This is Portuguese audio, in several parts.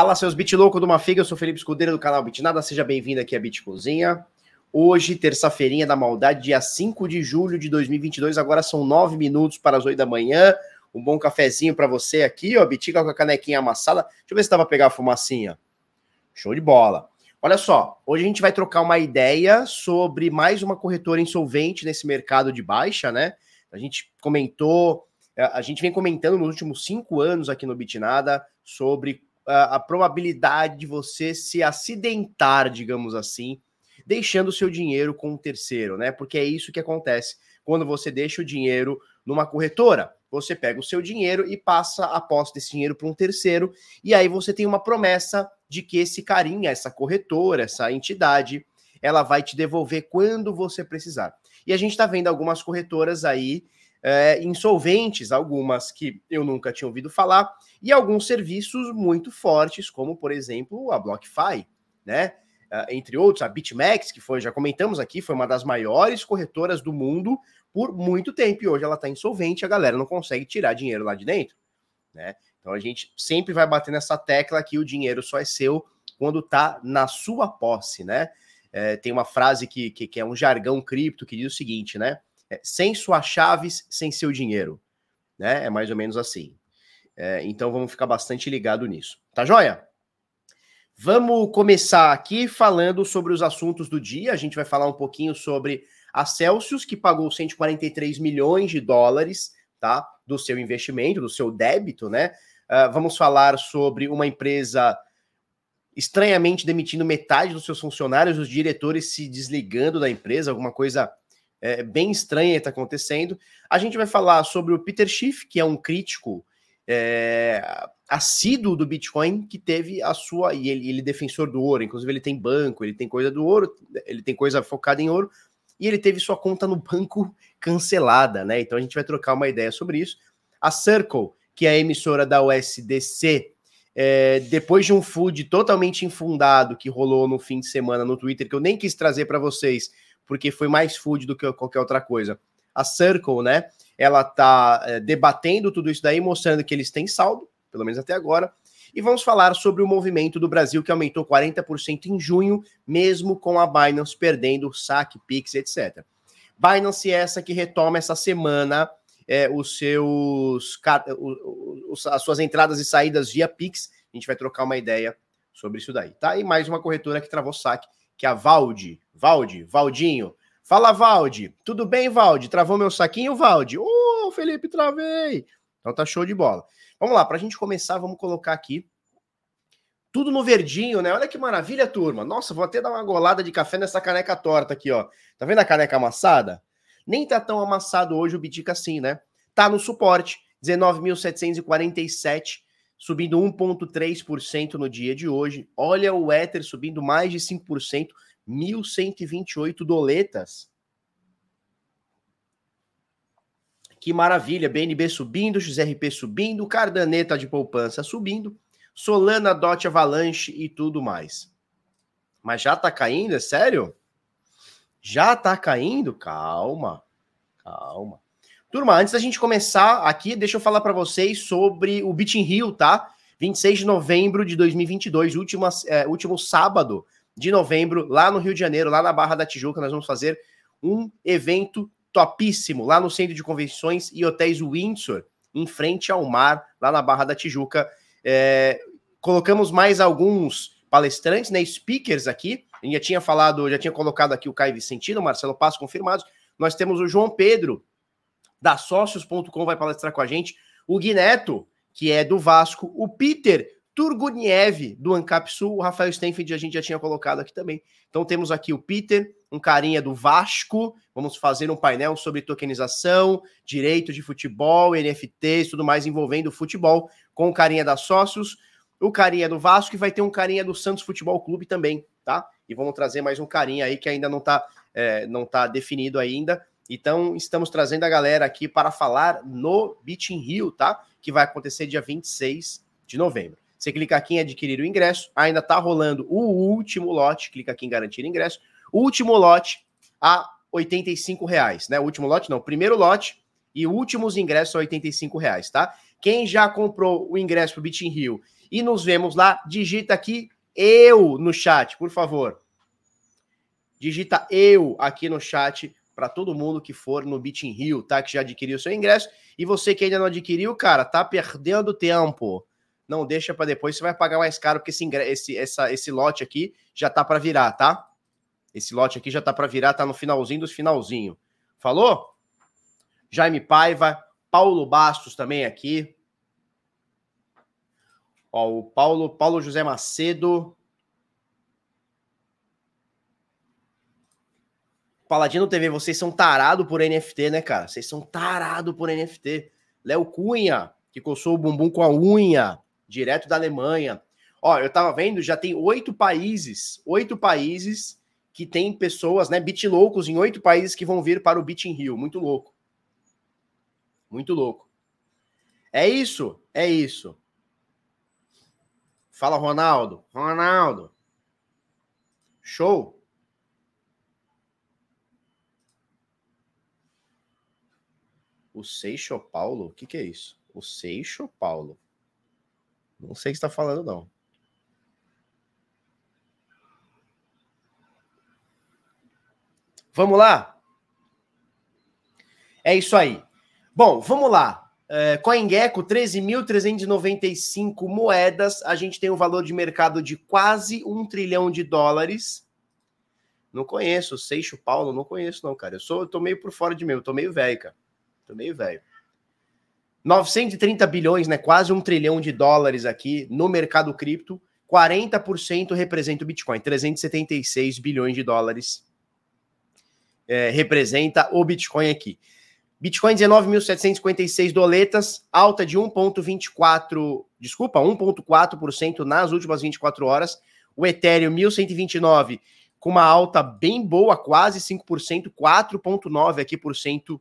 Fala seus bit louco do Mafiga, eu sou Felipe Escudeiro do canal Bitnada, seja bem-vindo aqui a Bit Cozinha. Hoje, terça-feirinha da maldade, dia 5 de julho de 2022, agora são 9 minutos para as 8 da manhã. Um bom cafezinho para você aqui, ó, Bitica com a canequinha amassada. Deixa eu ver se dá para pegar a fumacinha. Show de bola. Olha só, hoje a gente vai trocar uma ideia sobre mais uma corretora insolvente nesse mercado de baixa, né? A gente comentou, a gente vem comentando nos últimos cinco anos aqui no Bitnada sobre a, probabilidade de você se acidentar, digamos assim, deixando o seu dinheiro com um terceiro, né? Porque é isso que acontece quando você deixa o dinheiro numa corretora. Você pega o seu dinheiro e passa a posse desse dinheiro para um terceiro, e aí você tem uma promessa de que esse carinha, essa corretora, essa entidade, ela vai te devolver quando você precisar. E a gente está vendo algumas corretoras aí é, insolventes, algumas que eu nunca tinha ouvido falar, e alguns serviços muito fortes, como por exemplo a BlockFi, né? Uh, entre outros, a BitMEX, que foi, já comentamos aqui, foi uma das maiores corretoras do mundo por muito tempo, e hoje ela está insolvente, a galera não consegue tirar dinheiro lá de dentro, né? Então a gente sempre vai bater nessa tecla que o dinheiro só é seu quando está na sua posse, né? É, tem uma frase que, que, que é um jargão cripto que diz o seguinte, né? É, sem suas chaves, sem seu dinheiro. Né? É mais ou menos assim. É, então vamos ficar bastante ligado nisso. Tá joia? Vamos começar aqui falando sobre os assuntos do dia. A gente vai falar um pouquinho sobre a Celsius, que pagou 143 milhões de dólares tá, do seu investimento, do seu débito, né? Uh, vamos falar sobre uma empresa estranhamente demitindo metade dos seus funcionários, os diretores se desligando da empresa, alguma coisa é, bem estranha está acontecendo. A gente vai falar sobre o Peter Schiff, que é um crítico é, assíduo do Bitcoin, que teve a sua. E ele, ele é defensor do ouro, inclusive ele tem banco, ele tem coisa do ouro, ele tem coisa focada em ouro, e ele teve sua conta no banco cancelada, né? Então a gente vai trocar uma ideia sobre isso. A Circle, que é a emissora da USDC, é, depois de um food totalmente infundado que rolou no fim de semana no Twitter, que eu nem quis trazer para vocês, porque foi mais food do que qualquer outra coisa. A Circle, né? Ela tá é, debatendo tudo isso daí, mostrando que eles têm saldo, pelo menos até agora. E vamos falar sobre o movimento do Brasil, que aumentou 40% em junho, mesmo com a Binance perdendo saque, Pix, etc. Binance é essa que retoma essa semana é, os seus, os, as suas entradas e saídas via Pix. A gente vai trocar uma ideia sobre isso daí, tá? E mais uma corretora que travou saque que é a Valde. Valde, Valdinho. Fala, Valde. Tudo bem, Valde? Travou meu saquinho, Valde? Ô, oh, Felipe, travei. Então tá show de bola. Vamos lá, para a gente começar, vamos colocar aqui tudo no verdinho, né? Olha que maravilha, turma. Nossa, vou até dar uma golada de café nessa caneca torta aqui, ó. Tá vendo a caneca amassada? Nem tá tão amassado hoje o Bitica assim, né? Tá no suporte, 19.747 subindo 1,3% no dia de hoje. Olha o Ether subindo mais de 5%, 1.128 doletas. Que maravilha, BNB subindo, XRP subindo, Cardaneta de poupança subindo, Solana, Dot, Avalanche e tudo mais. Mas já tá caindo, é sério? Já tá caindo? Calma, calma. Turma, antes da gente começar aqui, deixa eu falar para vocês sobre o Beach Rio, tá? 26 de novembro de 2022, último, é, último sábado de novembro, lá no Rio de Janeiro, lá na Barra da Tijuca, nós vamos fazer um evento topíssimo lá no Centro de Convenções e Hotéis Windsor, em frente ao mar, lá na Barra da Tijuca. É, colocamos mais alguns palestrantes, né, speakers aqui. A gente já tinha falado, já tinha colocado aqui o Caio Vicentino, Marcelo Passo confirmados. Nós temos o João Pedro, da Sócios.com vai palestrar com a gente, o Gui Neto, que é do Vasco, o Peter Turguniev, do Ancap Sul, o Rafael Stenfield a gente já tinha colocado aqui também. Então temos aqui o Peter, um carinha do Vasco, vamos fazer um painel sobre tokenização, direito de futebol, NFTs, tudo mais envolvendo futebol, com o carinha da Sócios, o carinha do Vasco e vai ter um carinha do Santos Futebol Clube também, tá? E vamos trazer mais um carinha aí que ainda não tá, é, não tá definido ainda, então, estamos trazendo a galera aqui para falar no Beach in Rio, tá? Que vai acontecer dia 26 de novembro. Você clica aqui em adquirir o ingresso, ainda tá rolando o último lote, clica aqui em garantir ingresso. O último lote a 85 reais, né? O último lote não, o primeiro lote E últimos ingressos são 85 reais, tá? Quem já comprou o ingresso pro Beach Rio e nos vemos lá, digita aqui eu no chat, por favor. Digita eu aqui no chat para todo mundo que for no Beach Rio, tá? Que já adquiriu seu ingresso. E você que ainda não adquiriu, cara, tá perdendo tempo. Não deixa para depois, você vai pagar mais caro, porque esse, esse, essa, esse lote aqui já tá para virar, tá? Esse lote aqui já tá para virar, tá no finalzinho dos finalzinho. Falou? Jaime Paiva, Paulo Bastos também aqui. Ó, o Paulo, Paulo José Macedo. Paladino TV, vocês são tarado por NFT, né, cara? Vocês são tarado por NFT. Léo Cunha, que coçou o bumbum com a unha, direto da Alemanha. Ó, eu tava vendo, já tem oito países, oito países que tem pessoas, né, bit loucos em oito países que vão vir para o Bit in Rio. Muito louco. Muito louco. É isso, é isso. Fala, Ronaldo. Ronaldo. Show. O Seixo Paulo? O que, que é isso? O Seixo Paulo? Não sei o que está falando, não. Vamos lá? É isso aí. Bom, vamos lá. É, CoinGecko, 13.395 moedas. A gente tem um valor de mercado de quase um trilhão de dólares. Não conheço, Seixo Paulo, não conheço, não, cara. Eu sou, eu tô meio por fora de mim, eu tô meio velho, cara. Tô meio velho. 930 bilhões, né? Quase um trilhão de dólares aqui no mercado cripto. 40% representa o Bitcoin, 376 bilhões de dólares é, representa o Bitcoin aqui. Bitcoin 19.756 doletas, alta de 1,24, desculpa, 1,4% nas últimas 24 horas. O Ethereum 1.129 com uma alta bem boa, quase 5%, 4,9% aqui por cento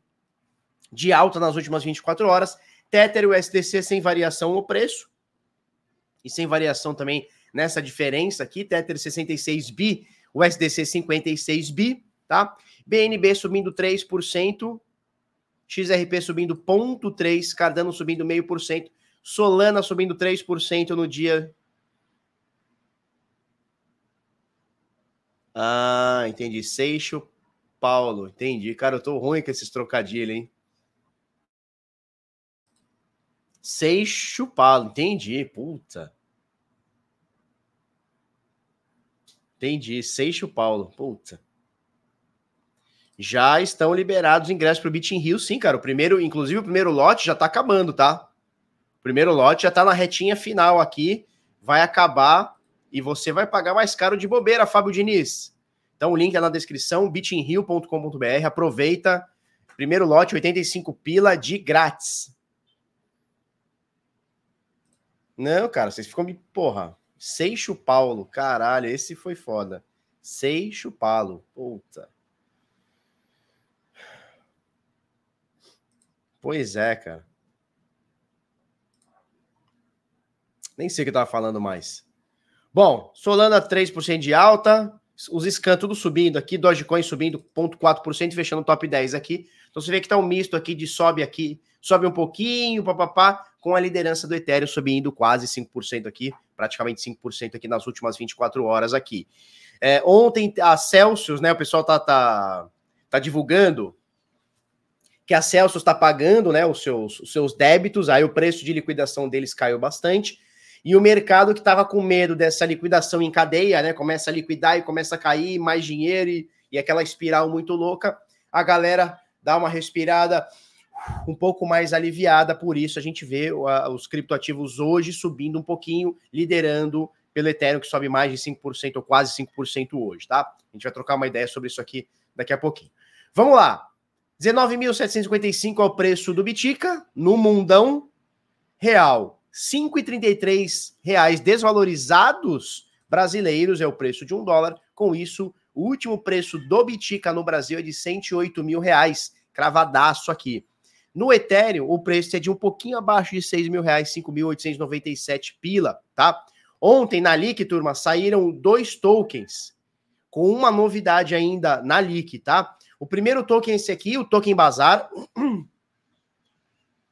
de alta nas últimas 24 horas. Tether e o SDC sem variação no preço. E sem variação também nessa diferença aqui. Tether 66 bi, o SDC 56 bi, tá? BNB subindo 3%, XRP subindo 0,3%, Cardano subindo 0,5%, Solana subindo 3% no dia. Ah, entendi. Seixo Paulo, entendi. Cara, eu tô ruim com esses trocadilhos, hein? Seixo Paulo, entendi. Puta. Entendi. Seixo Paulo, puta já estão liberados ingressos para o Beach in Rio, sim, cara. O primeiro, inclusive o primeiro lote já está acabando, tá? O primeiro lote já está na retinha final aqui, vai acabar e você vai pagar mais caro de bobeira, Fábio Diniz. Então o link é na descrição, beachinrio.com.br. Aproveita. Primeiro lote, 85 pila de grátis. Não, cara, vocês ficam me. Porra. Seixo Paulo, caralho, esse foi foda. Seixo Paulo, puta. Pois é, cara. Nem sei o que eu tava falando mais. Bom, Solana 3% de alta, os scan tudo subindo aqui, Dogecoin subindo 0,4%, fechando o top 10 aqui. Então você vê que tá um misto aqui de sobe aqui, sobe um pouquinho, papapá, com a liderança do Ethereum subindo quase 5% aqui, praticamente 5% aqui nas últimas 24 horas aqui. É, ontem a Celsius, né, o pessoal tá, tá, tá divulgando que a Celsius está pagando né, os, seus, os seus débitos, aí o preço de liquidação deles caiu bastante, e o mercado que estava com medo dessa liquidação em cadeia, né, começa a liquidar e começa a cair mais dinheiro e, e aquela espiral muito louca, a galera dá uma respirada um pouco mais aliviada, por isso a gente vê os criptoativos hoje subindo um pouquinho, liderando pelo Ethereum, que sobe mais de 5% ou quase 5% hoje, tá? A gente vai trocar uma ideia sobre isso aqui daqui a pouquinho. Vamos lá. 19.755 é o preço do Bitica no mundão real. 5,33 reais desvalorizados brasileiros é o preço de um dólar. Com isso, o último preço do Bitica no Brasil é de 108 mil reais, cravadaço aqui. No Ethereum, o preço é de um pouquinho abaixo de 6 mil reais, 5.897 pila, tá? Ontem, na LIC, turma, saíram dois tokens com uma novidade ainda na LIC, tá? O primeiro token é esse aqui, o token Bazar.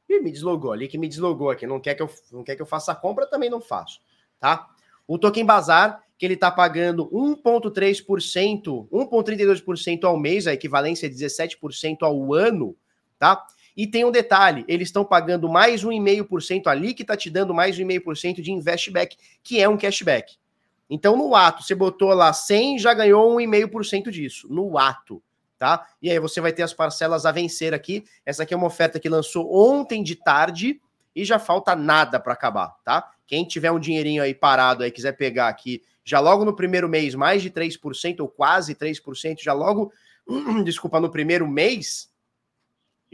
Ih, me deslogou ali, que me deslogou aqui. Não quer que eu, não quer que eu faça a compra, também não faço, tá? O token bazar, que ele está pagando 1,3%, 1,32% ao mês, a equivalência é 17% ao ano, tá? E tem um detalhe, eles estão pagando mais 1,5% ali, que está te dando mais 1,5% de investback, que é um cashback. Então, no ato, você botou lá 100, já ganhou 1,5% disso, no ato, tá? E aí você vai ter as parcelas a vencer aqui. Essa aqui é uma oferta que lançou ontem de tarde e já falta nada para acabar, tá? Quem tiver um dinheirinho aí parado aí, quiser pegar aqui, já logo no primeiro mês, mais de 3% ou quase 3%, já logo, desculpa, no primeiro mês,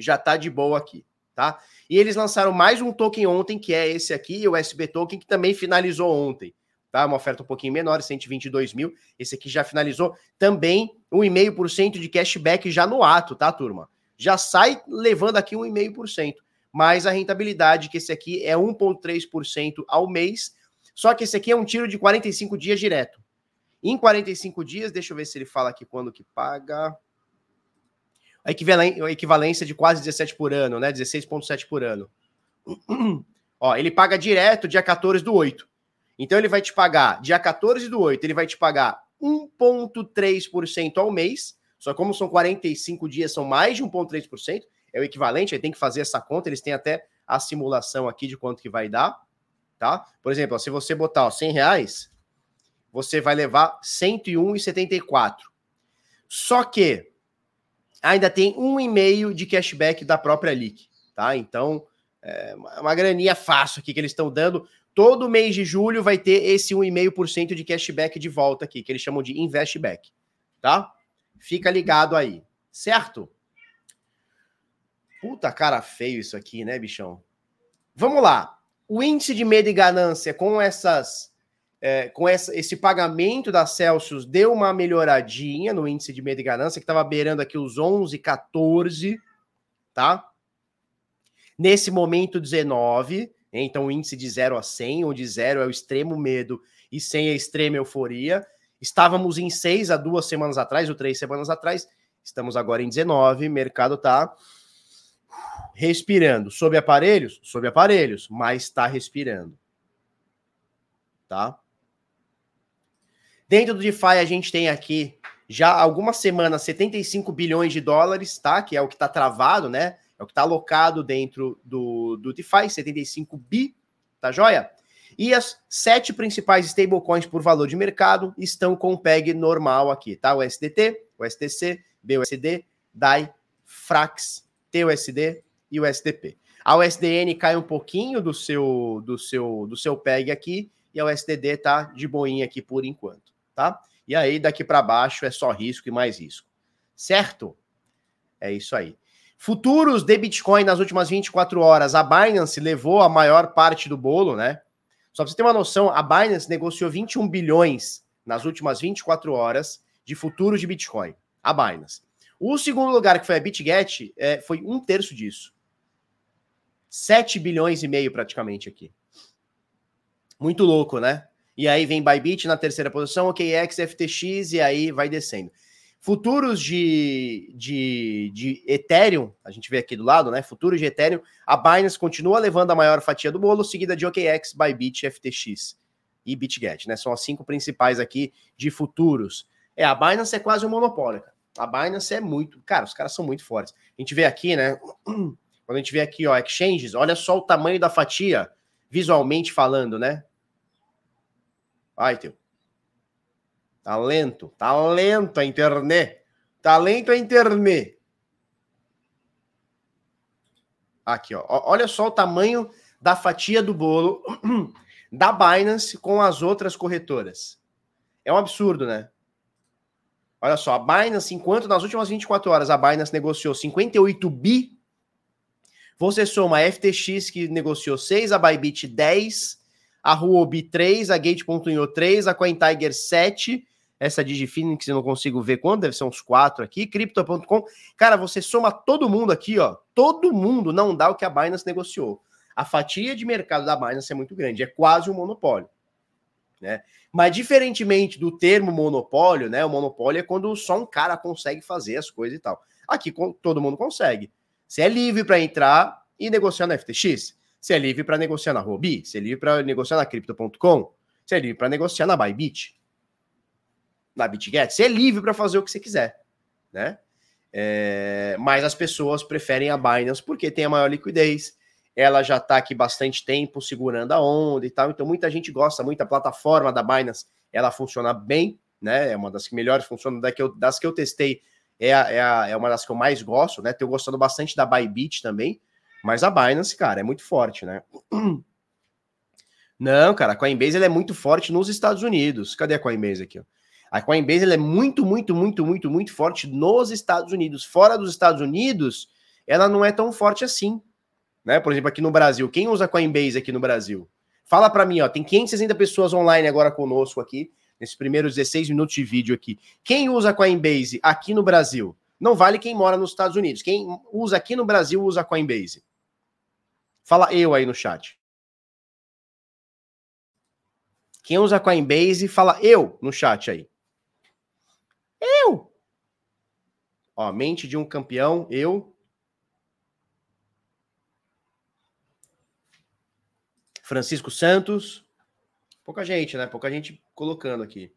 já tá de boa aqui, tá? E eles lançaram mais um token ontem, que é esse aqui, o SB Token, que também finalizou ontem, tá? Uma oferta um pouquinho menor, 122 mil. Esse aqui já finalizou também 1,5% de cashback já no ato, tá, turma? Já sai levando aqui 1,5%. Mas a rentabilidade, que esse aqui é 1,3% ao mês, só que esse aqui é um tiro de 45 dias direto. Em 45 dias, deixa eu ver se ele fala aqui quando que paga a equivalência de quase 17 por ano, né? 16,7 por ano. Ó, ele paga direto dia 14 do 8. Então ele vai te pagar dia 14 do 8, ele vai te pagar 1,3% ao mês. Só como são 45 dias, são mais de 1,3%. É o equivalente, aí tem que fazer essa conta. Eles têm até a simulação aqui de quanto que vai dar. Tá? Por exemplo, ó, se você botar ó, 100 reais, você vai levar 101,74. Só que ainda tem um e meio de cashback da própria Leak, tá? Então, é uma graninha fácil aqui que eles estão dando. Todo mês de julho vai ter esse 1,5% de cashback de volta aqui, que eles chamam de investback, tá? Fica ligado aí, certo? Puta cara feio isso aqui, né, bichão? Vamos lá. O índice de medo e ganância com essas é, com essa, esse pagamento da Celsius deu uma melhoradinha no índice de medo e ganância, que estava beirando aqui os 11, 14, tá? Nesse momento, 19, então o índice de 0 a 100, onde 0 é o extremo medo e 100 é a extrema euforia. Estávamos em 6 há duas semanas atrás, ou três semanas atrás, estamos agora em 19, mercado tá respirando. Sob aparelhos? Sob aparelhos, mas está respirando. Tá? Dentro do DeFi, a gente tem aqui já algumas semanas 75 bilhões de dólares, tá? Que é o que está travado, né? É o que está alocado dentro do, do DeFi, 75 bi, tá joia? E as sete principais stablecoins por valor de mercado estão com o PEG normal aqui, tá? O SDT, o STC, BUSD, DAI, Frax, TUSD e o SDP. A USDN cai um pouquinho do seu do seu do seu PEG aqui e a USDD tá de boinha aqui por enquanto tá? E aí daqui para baixo é só risco e mais risco. Certo? É isso aí. Futuros de Bitcoin nas últimas 24 horas, a Binance levou a maior parte do bolo, né? Só para você ter uma noção, a Binance negociou 21 bilhões nas últimas 24 horas de futuros de Bitcoin. A Binance. O segundo lugar, que foi a BitGet, é, foi um terço disso. 7 bilhões e meio praticamente aqui. Muito louco, né? E aí vem Bybit na terceira posição, OKX, FTX, e aí vai descendo. Futuros de, de, de Ethereum, a gente vê aqui do lado, né? Futuros de Ethereum, a Binance continua levando a maior fatia do bolo, seguida de OKX, Bybit, FTX e BitGet, né? São as cinco principais aqui de futuros. É, a Binance é quase um monopólio. A Binance é muito. Cara, os caras são muito fortes. A gente vê aqui, né? Quando a gente vê aqui, ó, exchanges, olha só o tamanho da fatia, visualmente falando, né? Vai, teu. Tá lento. Tá a internet. Tá lento a internet. Aqui, ó. Olha só o tamanho da fatia do bolo da Binance com as outras corretoras. É um absurdo, né? Olha só, a Binance, enquanto nas últimas 24 horas a Binance negociou 58 bi, você soma a FTX que negociou 6, a Bybit 10, a Huobi 3, a Gate.io 3, a CoinTiger 7, essa DigiPhoenix eu não consigo ver quando, deve ser uns 4 aqui, Crypto.com. Cara, você soma todo mundo aqui, ó, todo mundo não dá o que a Binance negociou. A fatia de mercado da Binance é muito grande, é quase um monopólio. Né? Mas diferentemente do termo monopólio, né? O monopólio é quando só um cara consegue fazer as coisas e tal. Aqui todo mundo consegue. Você é livre para entrar, e negociar na FTX. Você é livre para negociar na Huobi, você é livre para negociar na Crypto.com, você é livre para negociar na Bybit, na BitGet. Você é livre para fazer o que você quiser, né? É, mas as pessoas preferem a Binance porque tem a maior liquidez, ela já está aqui bastante tempo segurando a onda e tal, então muita gente gosta muito, a plataforma da Binance, ela funciona bem, né? É uma das que melhores funciona, das que eu, das que eu testei, é, a, é, a, é uma das que eu mais gosto, né? Tenho gostando bastante da Bybit também, mas a Binance, cara, é muito forte, né? Não, cara, a Coinbase ela é muito forte nos Estados Unidos. Cadê a Coinbase aqui? A Coinbase ela é muito, muito, muito, muito, muito forte nos Estados Unidos. Fora dos Estados Unidos, ela não é tão forte assim. Né? Por exemplo, aqui no Brasil, quem usa Coinbase aqui no Brasil? Fala para mim, ó, tem 560 pessoas online agora conosco aqui nesses primeiros 16 minutos de vídeo aqui. Quem usa Coinbase aqui no Brasil? Não vale quem mora nos Estados Unidos. Quem usa aqui no Brasil usa Coinbase. Fala eu aí no chat. Quem usa Coinbase, fala eu no chat aí. Eu. Ó, mente de um campeão, eu. Francisco Santos. Pouca gente, né? Pouca gente colocando aqui.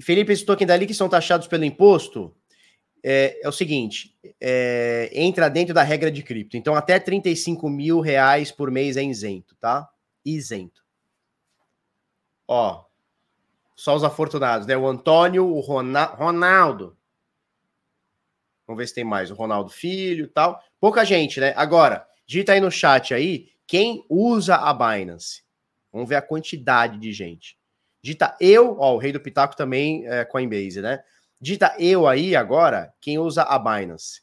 Felipe, esses tokens dali que são taxados pelo imposto é, é o seguinte: é, entra dentro da regra de cripto. Então, até 35 mil reais por mês é isento, tá? Isento. Ó, só os afortunados, né? O Antônio, o Rona Ronaldo. Vamos ver se tem mais. O Ronaldo Filho tal. Pouca gente, né? Agora, Digita aí no chat aí quem usa a Binance. Vamos ver a quantidade de gente. Digita eu, ó, o rei do Pitaco também é Coinbase, né? Digita eu aí agora, quem usa a Binance.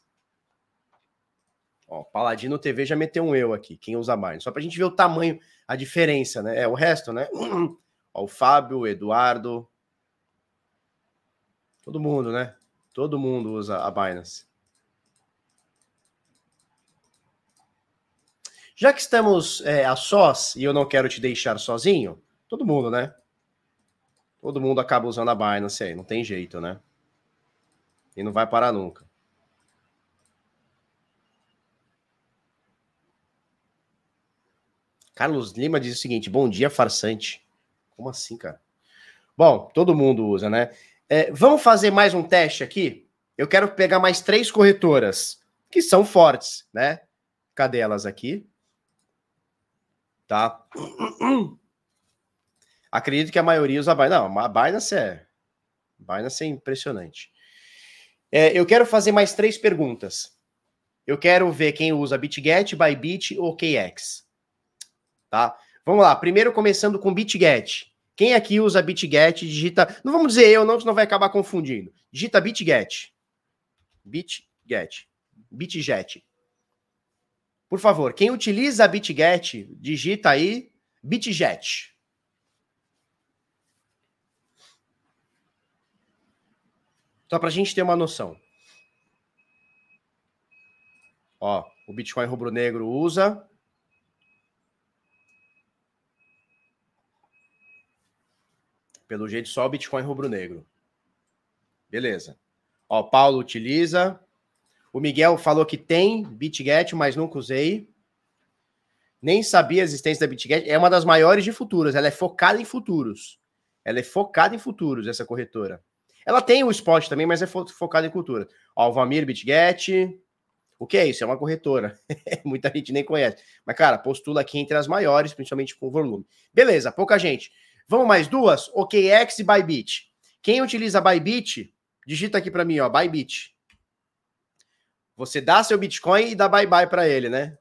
Ó, Paladino TV já meteu um eu aqui, quem usa a Binance. Só pra gente ver o tamanho, a diferença, né? É, o resto, né? Ó, o Fábio, o Eduardo. Todo mundo, né? Todo mundo usa a Binance. Já que estamos é, a sós e eu não quero te deixar sozinho, todo mundo, né? Todo mundo acaba usando a Binance aí, não tem jeito, né? E não vai parar nunca. Carlos Lima diz o seguinte: bom dia, farsante. Como assim, cara? Bom, todo mundo usa, né? É, vamos fazer mais um teste aqui? Eu quero pegar mais três corretoras que são fortes, né? Cadê elas aqui? tá? Acredito que a maioria usa Binance. Não, a Binance é, Binance é impressionante. É, eu quero fazer mais três perguntas. Eu quero ver quem usa BitGet, Bybit ou KX. Tá? Vamos lá. Primeiro começando com BitGet. Quem aqui usa BitGet, digita... Não vamos dizer eu, não, senão vai acabar confundindo. Digita BitGet. BitGet. BitGet. Por favor, quem utiliza BitGet, digita aí BitGet. Só para a gente ter uma noção. Ó, o Bitcoin rubro-negro usa. Pelo jeito, só o Bitcoin rubro-negro. Beleza. Ó, Paulo utiliza. O Miguel falou que tem BitGet, mas nunca usei. Nem sabia a existência da BitGet. É uma das maiores de futuros. Ela é focada em futuros. Ela é focada em futuros, essa corretora. Ela tem o spot também, mas é fo focada em cultura. Ó, o Valmir BitGet. O que é isso? É uma corretora. Muita gente nem conhece. Mas, cara, postula aqui entre as maiores, principalmente com volume. Beleza, pouca gente. Vamos mais duas? OKX e Bybit. Quem utiliza Bybit, digita aqui para mim, ó, Bybit. Você dá seu Bitcoin e dá bye-bye para ele, né?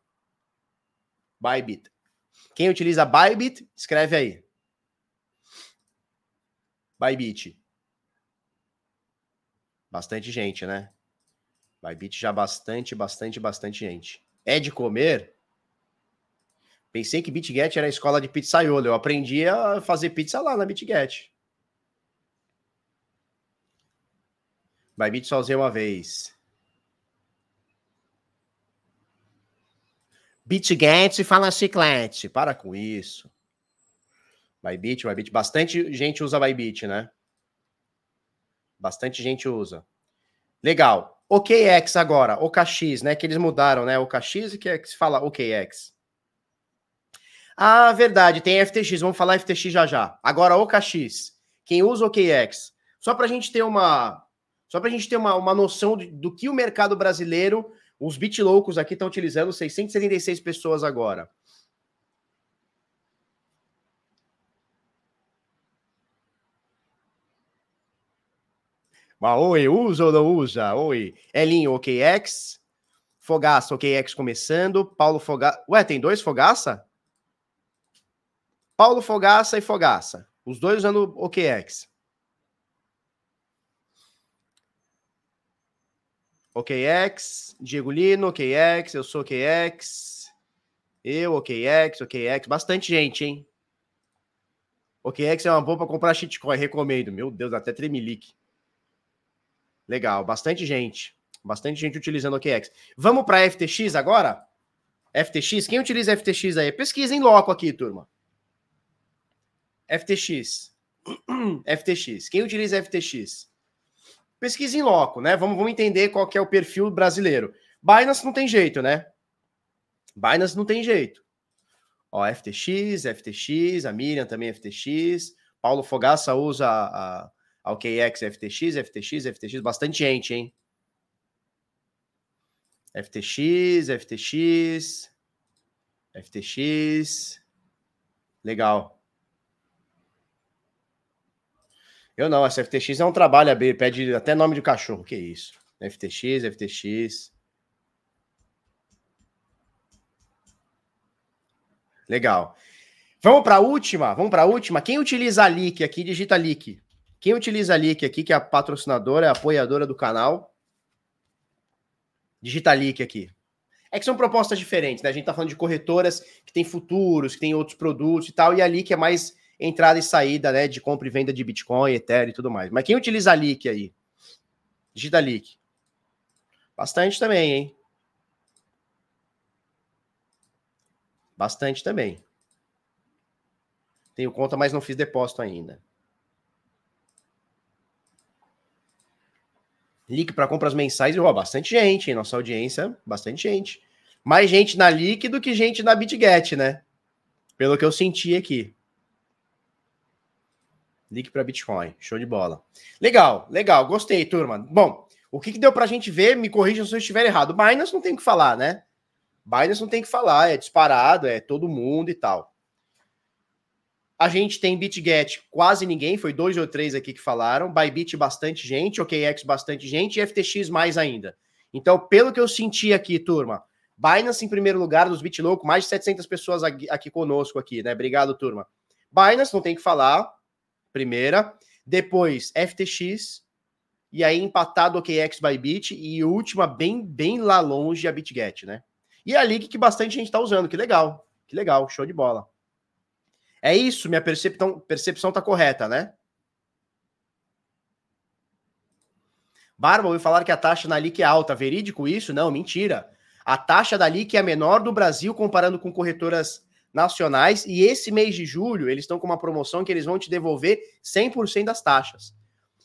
Bybit. Quem utiliza Bybit, escreve aí. Bybit. Bastante gente, né? Bybit já bastante, bastante, bastante gente. É de comer? Pensei que BitGet era a escola de pizzaiolo. Eu aprendi a fazer pizza lá na BitGet. Bybit só usei uma vez. BitGet fala chiclete. Para com isso. Bybit, Bybit. Bastante gente usa Bybit, né? Bastante gente usa. Legal. OKX agora, OKX, né? Que eles mudaram, né? OKX e que, é que se fala OKX. Ah, verdade, tem FTX, vamos falar FTX já já. Agora OKX, quem usa OKX, só para a gente ter uma, só para a gente ter uma, uma noção do, do que o mercado brasileiro, os bitloucos aqui estão utilizando, 676 pessoas agora. Mas, oi, usa ou não usa? Oi. Elinho, OKX. Fogaça, OKX começando. Paulo Fogaça. Ué, tem dois Fogaça? Paulo Fogaça e Fogaça. Os dois usando OKX. OKX, Diego Lino, OKX, eu sou OKX, eu, OKX, OKX, bastante gente, hein? OKX é uma boa para comprar shitcoin, recomendo. Meu Deus, até tremelique. Legal, bastante gente. Bastante gente utilizando OKX. Vamos para FTX agora? FTX, quem utiliza FTX aí? Pesquisa em loco aqui, turma. FTX. FTX. Quem utiliza FTX? Pesquisa em loco, né? Vamos, vamos entender qual é o perfil brasileiro. Binance não tem jeito, né? Binance não tem jeito. Ó, FTX, FTX, a Miriam também é FTX, Paulo Fogaça usa a OKX, FTX, FTX, FTX, bastante gente, hein? FTX, FTX, FTX, legal. Eu não, essa FTX é um trabalho a B, pede até nome de cachorro, que isso. FTX, FTX. Legal. Vamos para a última, vamos para a última. Quem utiliza a Leak aqui, digita Leak. Quem utiliza a Leak aqui, que é a patrocinadora, é a apoiadora do canal, digita Leak aqui. É que são propostas diferentes, né? A gente tá falando de corretoras que tem futuros, que tem outros produtos e tal, e a Leak é mais entrada e saída, né, de compra e venda de Bitcoin, Ethereum e tudo mais. Mas quem utiliza a Leak aí? Digita Leak. Bastante também, hein? Bastante também. Tenho conta, mas não fiz depósito ainda. Leak para compras mensais, ó, bastante gente, hein? Nossa audiência, bastante gente. Mais gente na Leak do que gente na BitGet, né? Pelo que eu senti aqui. Link para Bitcoin. Show de bola. Legal, legal. Gostei, turma. Bom, o que, que deu para a gente ver? Me corrija se eu estiver errado. Binance não tem o que falar, né? Binance não tem o que falar. É disparado, é todo mundo e tal. A gente tem BitGet, quase ninguém. Foi dois ou três aqui que falaram. Bybit, bastante gente. OKX, bastante gente. E FTX, mais ainda. Então, pelo que eu senti aqui, turma, Binance em primeiro lugar dos BitLoco, mais de 700 pessoas aqui, conosco aqui, né? Obrigado, turma. Binance, não tem que falar primeira, depois FTX, e aí empatado OKX by Bit, e última, bem, bem lá longe, a BitGet, né? E é a League que bastante gente está usando, que legal, que legal, show de bola. É isso, minha percepção, percepção tá correta, né? Barba, ouviu falar que a taxa na LIC é alta. Verídico isso? Não, mentira. A taxa da LIC é a menor do Brasil comparando com corretoras nacionais e esse mês de julho eles estão com uma promoção que eles vão te devolver 100% das taxas.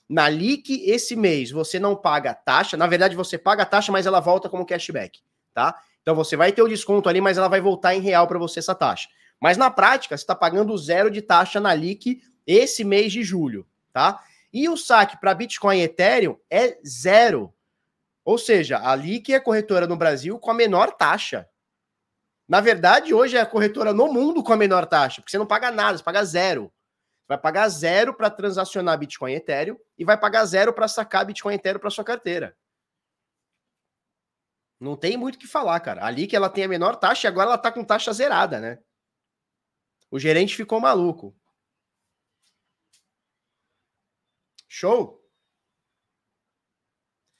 Na LIC, esse mês você não paga taxa, na verdade você paga a taxa, mas ela volta como cashback, tá? Então você vai ter o desconto ali, mas ela vai voltar em real para você essa taxa. Mas na prática, você está pagando zero de taxa na LIC esse mês de julho, tá? E o saque para Bitcoin e Ethereum é zero. Ou seja, a LIC é a corretora no Brasil com a menor taxa. Na verdade, hoje é a corretora no mundo com a menor taxa, porque você não paga nada, você paga zero. Vai pagar zero para transacionar Bitcoin e Ethereum e vai pagar zero para sacar Bitcoin e Ethereum para sua carteira. Não tem muito o que falar, cara. Ali que ela tem a menor taxa e agora ela tá com taxa zerada, né? O gerente ficou maluco. Show?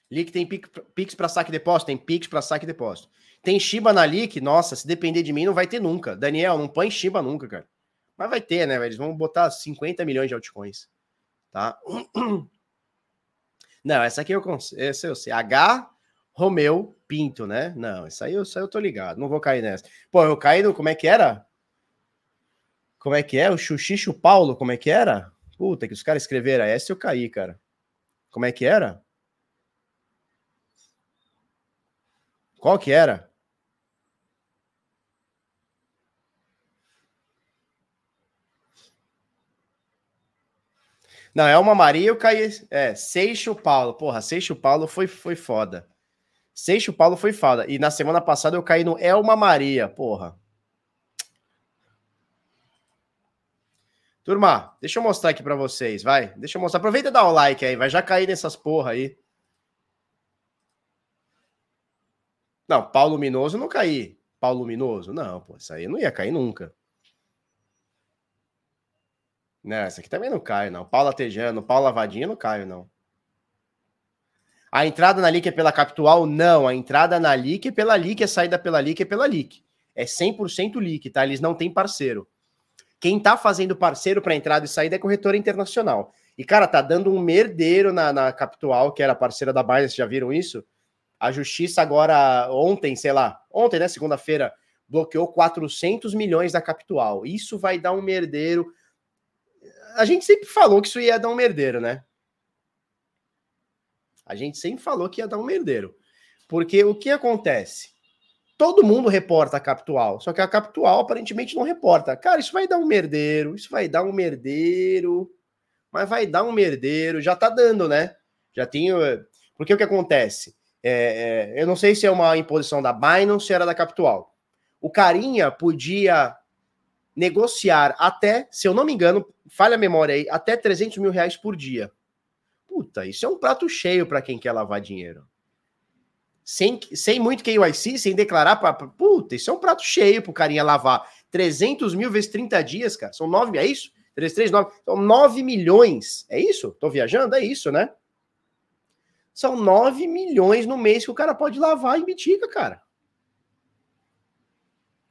Lick tem Pix para saque e depósito? Tem Pix para saque e depósito. Tem Shiba na Lick? Nossa, se depender de mim, não vai ter nunca. Daniel, não põe Shiba nunca, cara. Mas vai ter, né? Eles vão botar 50 milhões de altcoins. Tá? Não, essa aqui eu, essa eu sei. H Romeu Pinto, né? Não, isso aí, isso aí eu tô ligado. Não vou cair nessa. Pô, eu caí no. Como é que era? Como é que é? O Xuxixo Paulo, como é que era? Puta, que os caras escreveram essa eu caí, cara. Como é que era? Qual que era? Não, é uma Maria, eu caí. É, Seixo Paulo. Porra, Seixo Paulo foi, foi foda. Seixo Paulo foi foda. E na semana passada eu caí no Elma Maria, porra. Turma, deixa eu mostrar aqui para vocês, vai. Deixa eu mostrar. Aproveita e dá o like aí, vai já cair nessas porra aí. Não, Paulo Luminoso não caí. Paulo Luminoso? Não, pô, isso aí não ia cair nunca. Não, essa aqui também não cai, não. Paula Tejano, Paula Vadinha, não caio, não. A entrada na LIC é pela Capital? Não. A entrada na LIC é pela LIC, a saída pela LIC é pela LIC. É 100% LIC, tá? Eles não têm parceiro. Quem tá fazendo parceiro para entrada e saída é corretora internacional. E, cara, tá dando um merdeiro na, na Capital, que era parceira da Binance, já viram isso? A justiça agora, ontem, sei lá, ontem, né, segunda-feira, bloqueou 400 milhões da Capital. Isso vai dar um merdeiro a gente sempre falou que isso ia dar um merdeiro, né? A gente sempre falou que ia dar um merdeiro. Porque o que acontece? Todo mundo reporta a Capital, só que a Capital aparentemente não reporta. Cara, isso vai dar um merdeiro, isso vai dar um merdeiro, mas vai dar um merdeiro, já tá dando, né? Já tenho. Porque o que acontece? É, é, eu não sei se é uma imposição da Binance ou era da Capital. O carinha podia negociar até, se eu não me engano, falha a memória aí, até 300 mil reais por dia. Puta, isso é um prato cheio para quem quer lavar dinheiro. Sem, sem muito KYC, sem declarar para. Puta, isso é um prato cheio pro carinha lavar. 300 mil vezes 30 dias, cara. São 9, é isso? 3, 3, 9. São 9 milhões. É isso? Tô viajando? É isso, né? São 9 milhões no mês que o cara pode lavar em Bitica, cara.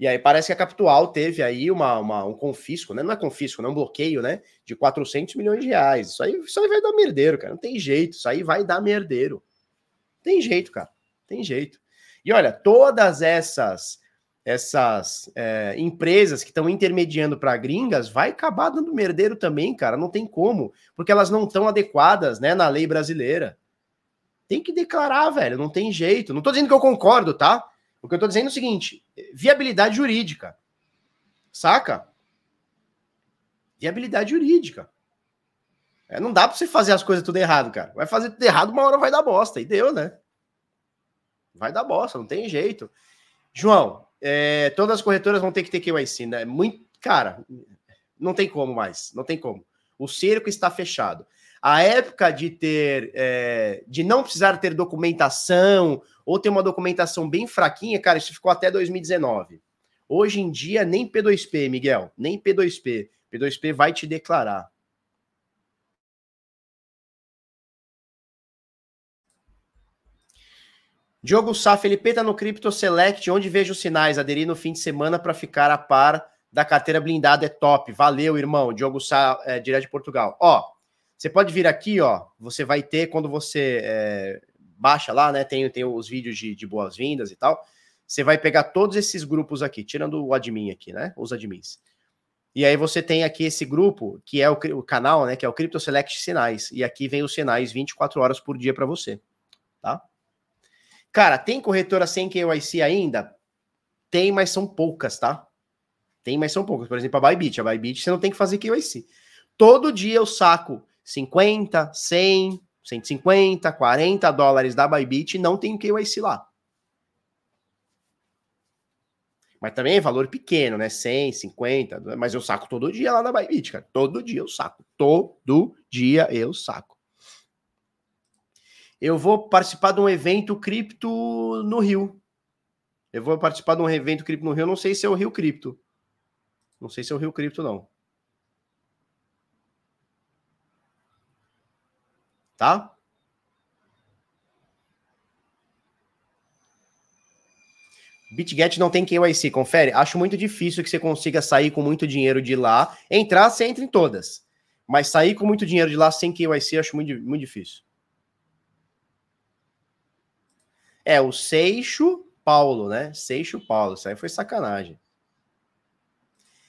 E aí parece que a Capital teve aí uma, uma, um confisco, né? Não é confisco, não é um bloqueio, né? De 400 milhões de reais. Isso aí, isso aí vai dar merdeiro, cara. Não tem jeito. Isso aí vai dar merdeiro. Tem jeito, cara. Tem jeito. E olha, todas essas essas é, empresas que estão intermediando para gringas vai acabar dando merdeiro também, cara. Não tem como, porque elas não estão adequadas, né, na lei brasileira. Tem que declarar, velho. Não tem jeito. Não tô dizendo que eu concordo, tá? O que eu tô dizendo é o seguinte: viabilidade jurídica. Saca? Viabilidade jurídica. É, não dá pra você fazer as coisas tudo errado, cara. Vai fazer tudo errado, uma hora vai dar bosta. E deu, né? Vai dar bosta, não tem jeito. João, é, todas as corretoras vão ter que ter KYC, né? Muito, cara, não tem como mais. Não tem como. O cerco está fechado. A época de ter, é, de não precisar ter documentação ou ter uma documentação bem fraquinha, cara, isso ficou até 2019. Hoje em dia, nem P2P, Miguel, nem P2P. P2P vai te declarar. Diogo Sá, Felipe tá no Crypto Select, onde vejo os sinais. Aderir no fim de semana para ficar a par da carteira blindada é top. Valeu, irmão. Diogo Sá, é, direto de Portugal. Ó, você pode vir aqui, ó. Você vai ter quando você é, baixa lá, né? Tem, tem os vídeos de, de boas-vindas e tal. Você vai pegar todos esses grupos aqui, tirando o admin aqui, né? Os admins. E aí você tem aqui esse grupo, que é o, o canal, né? Que é o Crypto Select Sinais. E aqui vem os sinais 24 horas por dia para você, tá? Cara, tem corretora sem KYC ainda? Tem, mas são poucas, tá? Tem, mas são poucas. Por exemplo, a Bybit. A Bybit você não tem que fazer KYC. Todo dia eu saco 50, 100, 150, 40 dólares da Bybit não tem KYC lá. Mas também é valor pequeno, né? 100, 50, mas eu saco todo dia lá na Bybit, cara. Todo dia eu saco. Todo dia eu saco. Eu vou participar de um evento cripto no Rio. Eu vou participar de um evento cripto no Rio. Não sei se é o Rio Cripto. Não sei se é o Rio Cripto, não. tá? BitGet não tem KYC, confere? Acho muito difícil que você consiga sair com muito dinheiro de lá. Entrar, você entra em todas. Mas sair com muito dinheiro de lá sem KYC, acho muito, muito difícil. É, o Seixo Paulo, né? Seixo Paulo. Isso aí foi sacanagem.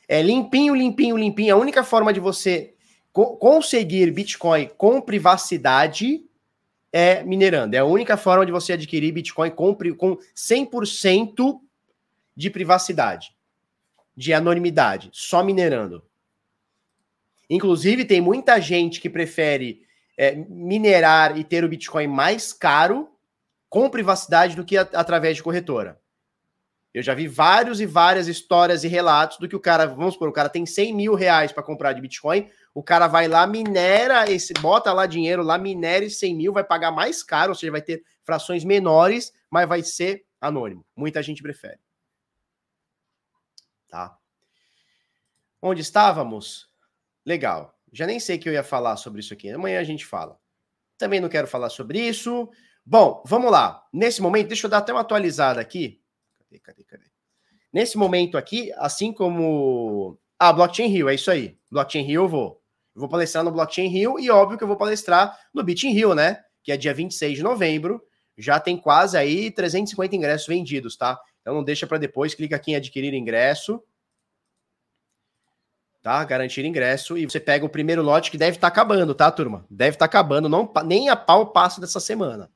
É limpinho, limpinho, limpinho. A única forma de você conseguir Bitcoin com privacidade é minerando. É a única forma de você adquirir Bitcoin com, com 100% de privacidade, de anonimidade, só minerando. Inclusive, tem muita gente que prefere é, minerar e ter o Bitcoin mais caro com privacidade do que a, através de corretora. Eu já vi vários e várias histórias e relatos do que o cara, vamos supor, o cara tem 100 mil reais para comprar de Bitcoin, o cara vai lá, minera esse, bota lá dinheiro lá, minera esse 100 mil, vai pagar mais caro, ou seja, vai ter frações menores, mas vai ser anônimo. Muita gente prefere. Tá? Onde estávamos? Legal. Já nem sei que eu ia falar sobre isso aqui. Amanhã a gente fala. Também não quero falar sobre isso. Bom, vamos lá. Nesse momento, deixa eu dar até uma atualizada aqui. Cadê, cadê, cadê? Nesse momento aqui, assim como. Ah, Blockchain Rio, é isso aí. Blockchain Rio eu vou. Eu vou palestrar no Blockchain Rio e óbvio que eu vou palestrar no Bitcoin Rio, né? Que é dia 26 de novembro. Já tem quase aí 350 ingressos vendidos, tá? Então não deixa para depois, clica aqui em adquirir ingresso tá? Garantir ingresso e você pega o primeiro lote que deve estar tá acabando, tá, turma? Deve estar tá acabando, não nem a pau passa dessa semana.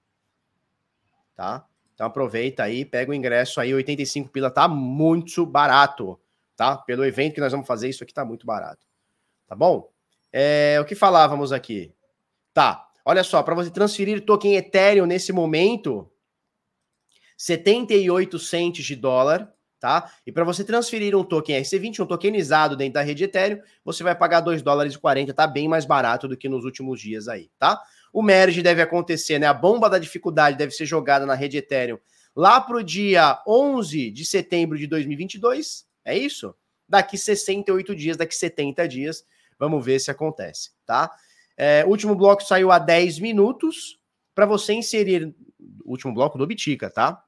Tá? Então aproveita aí, pega o ingresso aí, 85 pila tá muito barato, tá? Pelo evento que nós vamos fazer, isso aqui tá muito barato. Tá bom? É, o que falávamos aqui? Tá. Olha só, para você transferir token Ethereum nesse momento, 78 centes de dólar, tá? E para você transferir um token RC20, um tokenizado dentro da rede Ethereum, você vai pagar 2 dólares e 40, tá bem mais barato do que nos últimos dias aí, tá? O merge deve acontecer, né? A bomba da dificuldade deve ser jogada na rede Ethereum lá para o dia 11 de setembro de 2022, é isso? Daqui 68 dias, daqui 70 dias, vamos ver se acontece, tá? É, último bloco saiu há 10 minutos para você inserir último bloco do Bitica, tá?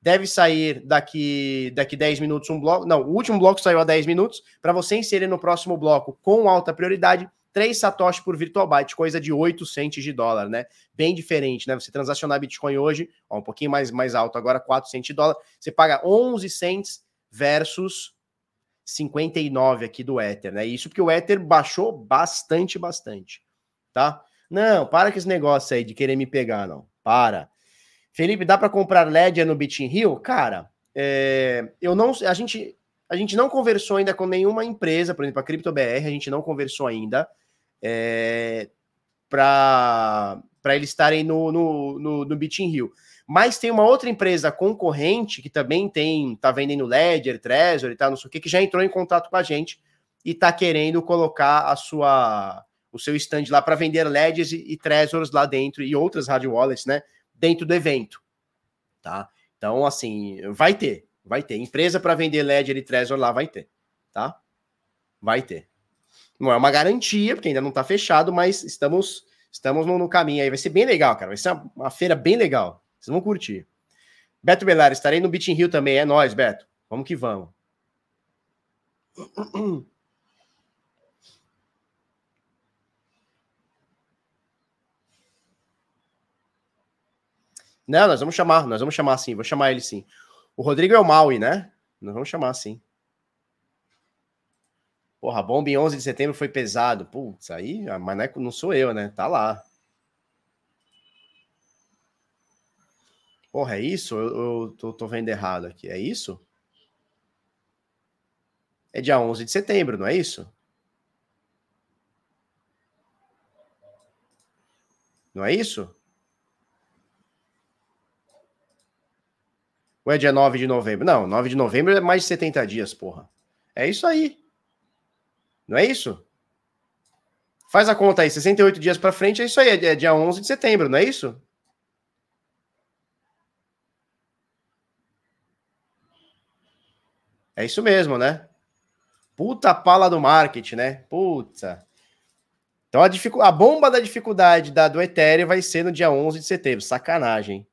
Deve sair daqui daqui 10 minutos um bloco. Não, o último bloco saiu há 10 minutos. Para você inserir no próximo bloco com alta prioridade, 3 satoshi por virtual byte, coisa de 8 centes de dólar, né? Bem diferente, né? Você transacionar Bitcoin hoje, ó, um pouquinho mais, mais alto, agora 4 centes de dólar, você paga 11 cents versus 59 aqui do Ether, né? Isso porque o Ether baixou bastante, bastante, tá? Não, para com esse negócio aí de querer me pegar, não. Para. Felipe, dá para comprar Ledger no Bitin Rio? Cara, é, eu não, a gente, a gente não conversou ainda com nenhuma empresa, por exemplo, a CryptoBR, a gente não conversou ainda é, para eles estarem no, no, no, no Bitin Rio. Mas tem uma outra empresa concorrente que também tem, tá vendendo Ledger, Trezor e tal, não sei o que, que já entrou em contato com a gente e tá querendo colocar a sua o seu stand lá para vender Ledgers e, e Trezors lá dentro e outras hard wallets, né? dentro do evento, tá? Então, assim, vai ter, vai ter. Empresa para vender Ledger e Trezor lá vai ter, tá? Vai ter. Não é uma garantia, porque ainda não está fechado, mas estamos estamos no, no, caminho aí. Vai ser bem legal, cara. Vai ser uma, uma feira bem legal. Vocês vão curtir. Beto Belar, estarei no Beat Rio também. É nós, Beto. Vamos que vamos. Não, nós vamos chamar, nós vamos chamar sim, vou chamar ele sim. O Rodrigo é o Maui, né? Nós vamos chamar sim. Porra, a bomba em 11 de setembro foi pesado. Putz, aí, mas não, é, não sou eu, né? Tá lá. Porra, é isso? Eu, eu tô, tô, vendo errado aqui. É isso? É dia 11 de setembro, não é isso? Não é isso? Ou é dia 9 de novembro? Não, 9 de novembro é mais de 70 dias, porra. É isso aí. Não é isso? Faz a conta aí, 68 dias para frente, é isso aí, é dia 11 de setembro, não é isso? É isso mesmo, né? Puta pala do marketing, né? Puta. Então a, dificu... a bomba da dificuldade da, do Ethereum vai ser no dia 11 de setembro. Sacanagem.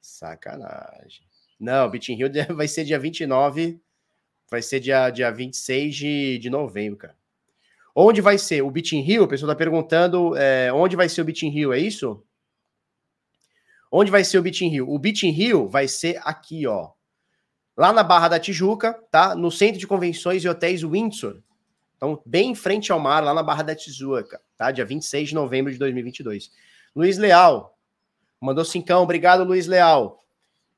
Sacanagem. Não, Beat in Rio vai ser dia 29, vai ser dia, dia 26 de, de novembro, cara. Onde vai ser o Beat in Rio? O pessoal tá perguntando é, onde vai ser o Beat in Rio, é isso? Onde vai ser o Beat in Rio? O Beat in Rio vai ser aqui, ó. Lá na Barra da Tijuca, tá? No Centro de Convenções e Hotéis Windsor. Então, bem em frente ao mar, lá na Barra da Tijuca, tá? Dia 26 de novembro de 2022. Luiz Leal, Mandou cincão, obrigado, Luiz Leal.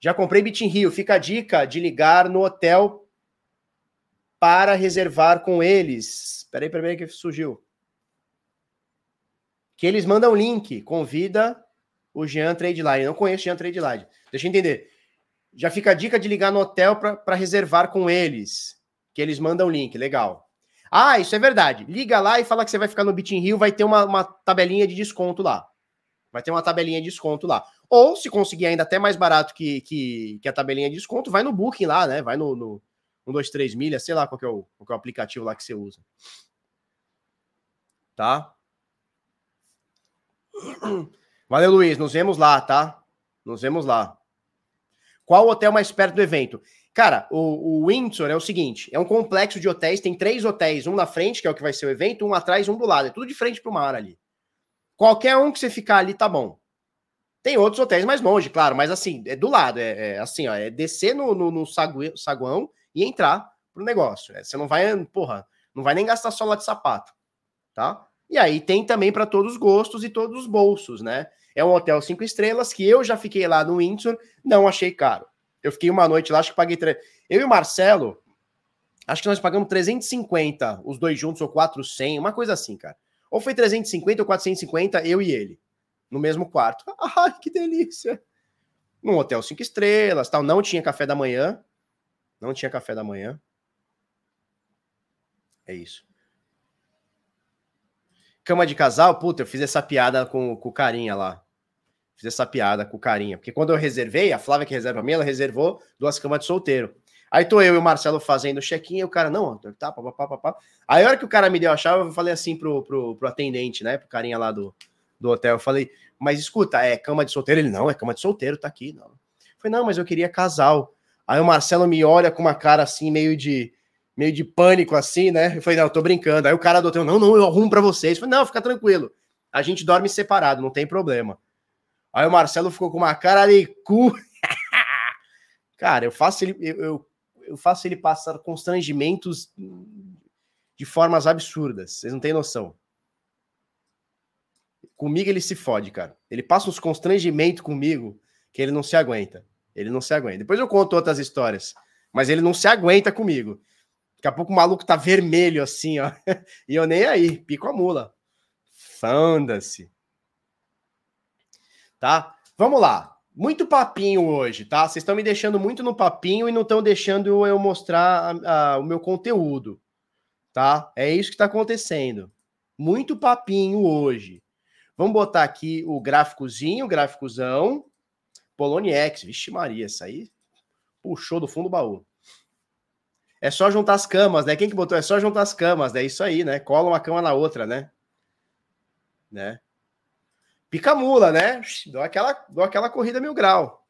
Já comprei Bit Rio. Fica a dica de ligar no hotel para reservar com eles. Peraí, peraí, que surgiu. Que eles mandam link. Convida o Jean Tradeline. Não conheço Jean Tradeline. Deixa eu entender. Já fica a dica de ligar no hotel para reservar com eles. Que eles mandam link. Legal. Ah, isso é verdade. Liga lá e fala que você vai ficar no Bit Rio. Vai ter uma, uma tabelinha de desconto lá. Vai ter uma tabelinha de desconto lá. Ou, se conseguir ainda até mais barato que, que, que a tabelinha de desconto, vai no Booking lá, né? Vai no, no 1, 2, 3 milhas, sei lá qual é, o, qual é o aplicativo lá que você usa. Tá? Valeu, Luiz. Nos vemos lá, tá? Nos vemos lá. Qual hotel mais perto do evento? Cara, o, o Windsor é o seguinte: é um complexo de hotéis, tem três hotéis, um na frente, que é o que vai ser o evento, um atrás, um do lado. É tudo de frente para o mar ali. Qualquer um que você ficar ali tá bom. Tem outros hotéis mais longe, claro, mas assim, é do lado, é, é assim, ó, é descer no, no, no saguão e entrar pro negócio. É, você não vai, porra, não vai nem gastar sola de sapato, tá? E aí tem também para todos os gostos e todos os bolsos, né? É um hotel cinco estrelas que eu já fiquei lá no Windsor, não achei caro. Eu fiquei uma noite lá, acho que paguei. Tre... Eu e o Marcelo, acho que nós pagamos 350, os dois juntos, ou 400, uma coisa assim, cara. Ou foi 350 ou 450, eu e ele, no mesmo quarto. Ai, que delícia! Num hotel cinco estrelas, tal. Não tinha café da manhã. Não tinha café da manhã. É isso. Cama de casal, puta, eu fiz essa piada com, o carinha lá. Fiz essa piada com o carinha. Porque quando eu reservei, a Flávia que reserva a minha, ela reservou duas camas de solteiro. Aí tô eu e o Marcelo fazendo o check-in, e o cara, não, tá, papapá, papá. Aí a hora que o cara me deu a chave, eu falei assim pro, pro, pro atendente, né, pro carinha lá do, do hotel, eu falei, mas escuta, é cama de solteiro? Ele, não, é cama de solteiro, tá aqui, não. Eu falei, não, mas eu queria casal. Aí o Marcelo me olha com uma cara assim, meio de meio de pânico, assim, né? Eu falei, não, eu tô brincando. Aí o cara do hotel, não, não, eu arrumo pra vocês. Eu falei, não, fica tranquilo. A gente dorme separado, não tem problema. Aí o Marcelo ficou com uma cara de cu. cara, eu faço ele, eu, eu eu faço ele passar constrangimentos de formas absurdas. Vocês não têm noção. Comigo ele se fode, cara. Ele passa uns constrangimentos comigo que ele não se aguenta. Ele não se aguenta. Depois eu conto outras histórias. Mas ele não se aguenta comigo. Daqui a pouco o maluco tá vermelho assim, ó. E eu nem aí, pico a mula. Fanda-se. Tá? Vamos lá muito papinho hoje, tá? Vocês estão me deixando muito no papinho e não estão deixando eu mostrar a, a, o meu conteúdo, tá? É isso que está acontecendo. Muito papinho hoje. Vamos botar aqui o gráficozinho, o gráficozão. Poloniex, vixe Maria, isso aí puxou do fundo do baú. É só juntar as camas, né? Quem que botou? É só juntar as camas, né? Isso aí, né? Cola uma cama na outra, né? Né? pica mula, né? Dou aquela, dou aquela corrida mil grau.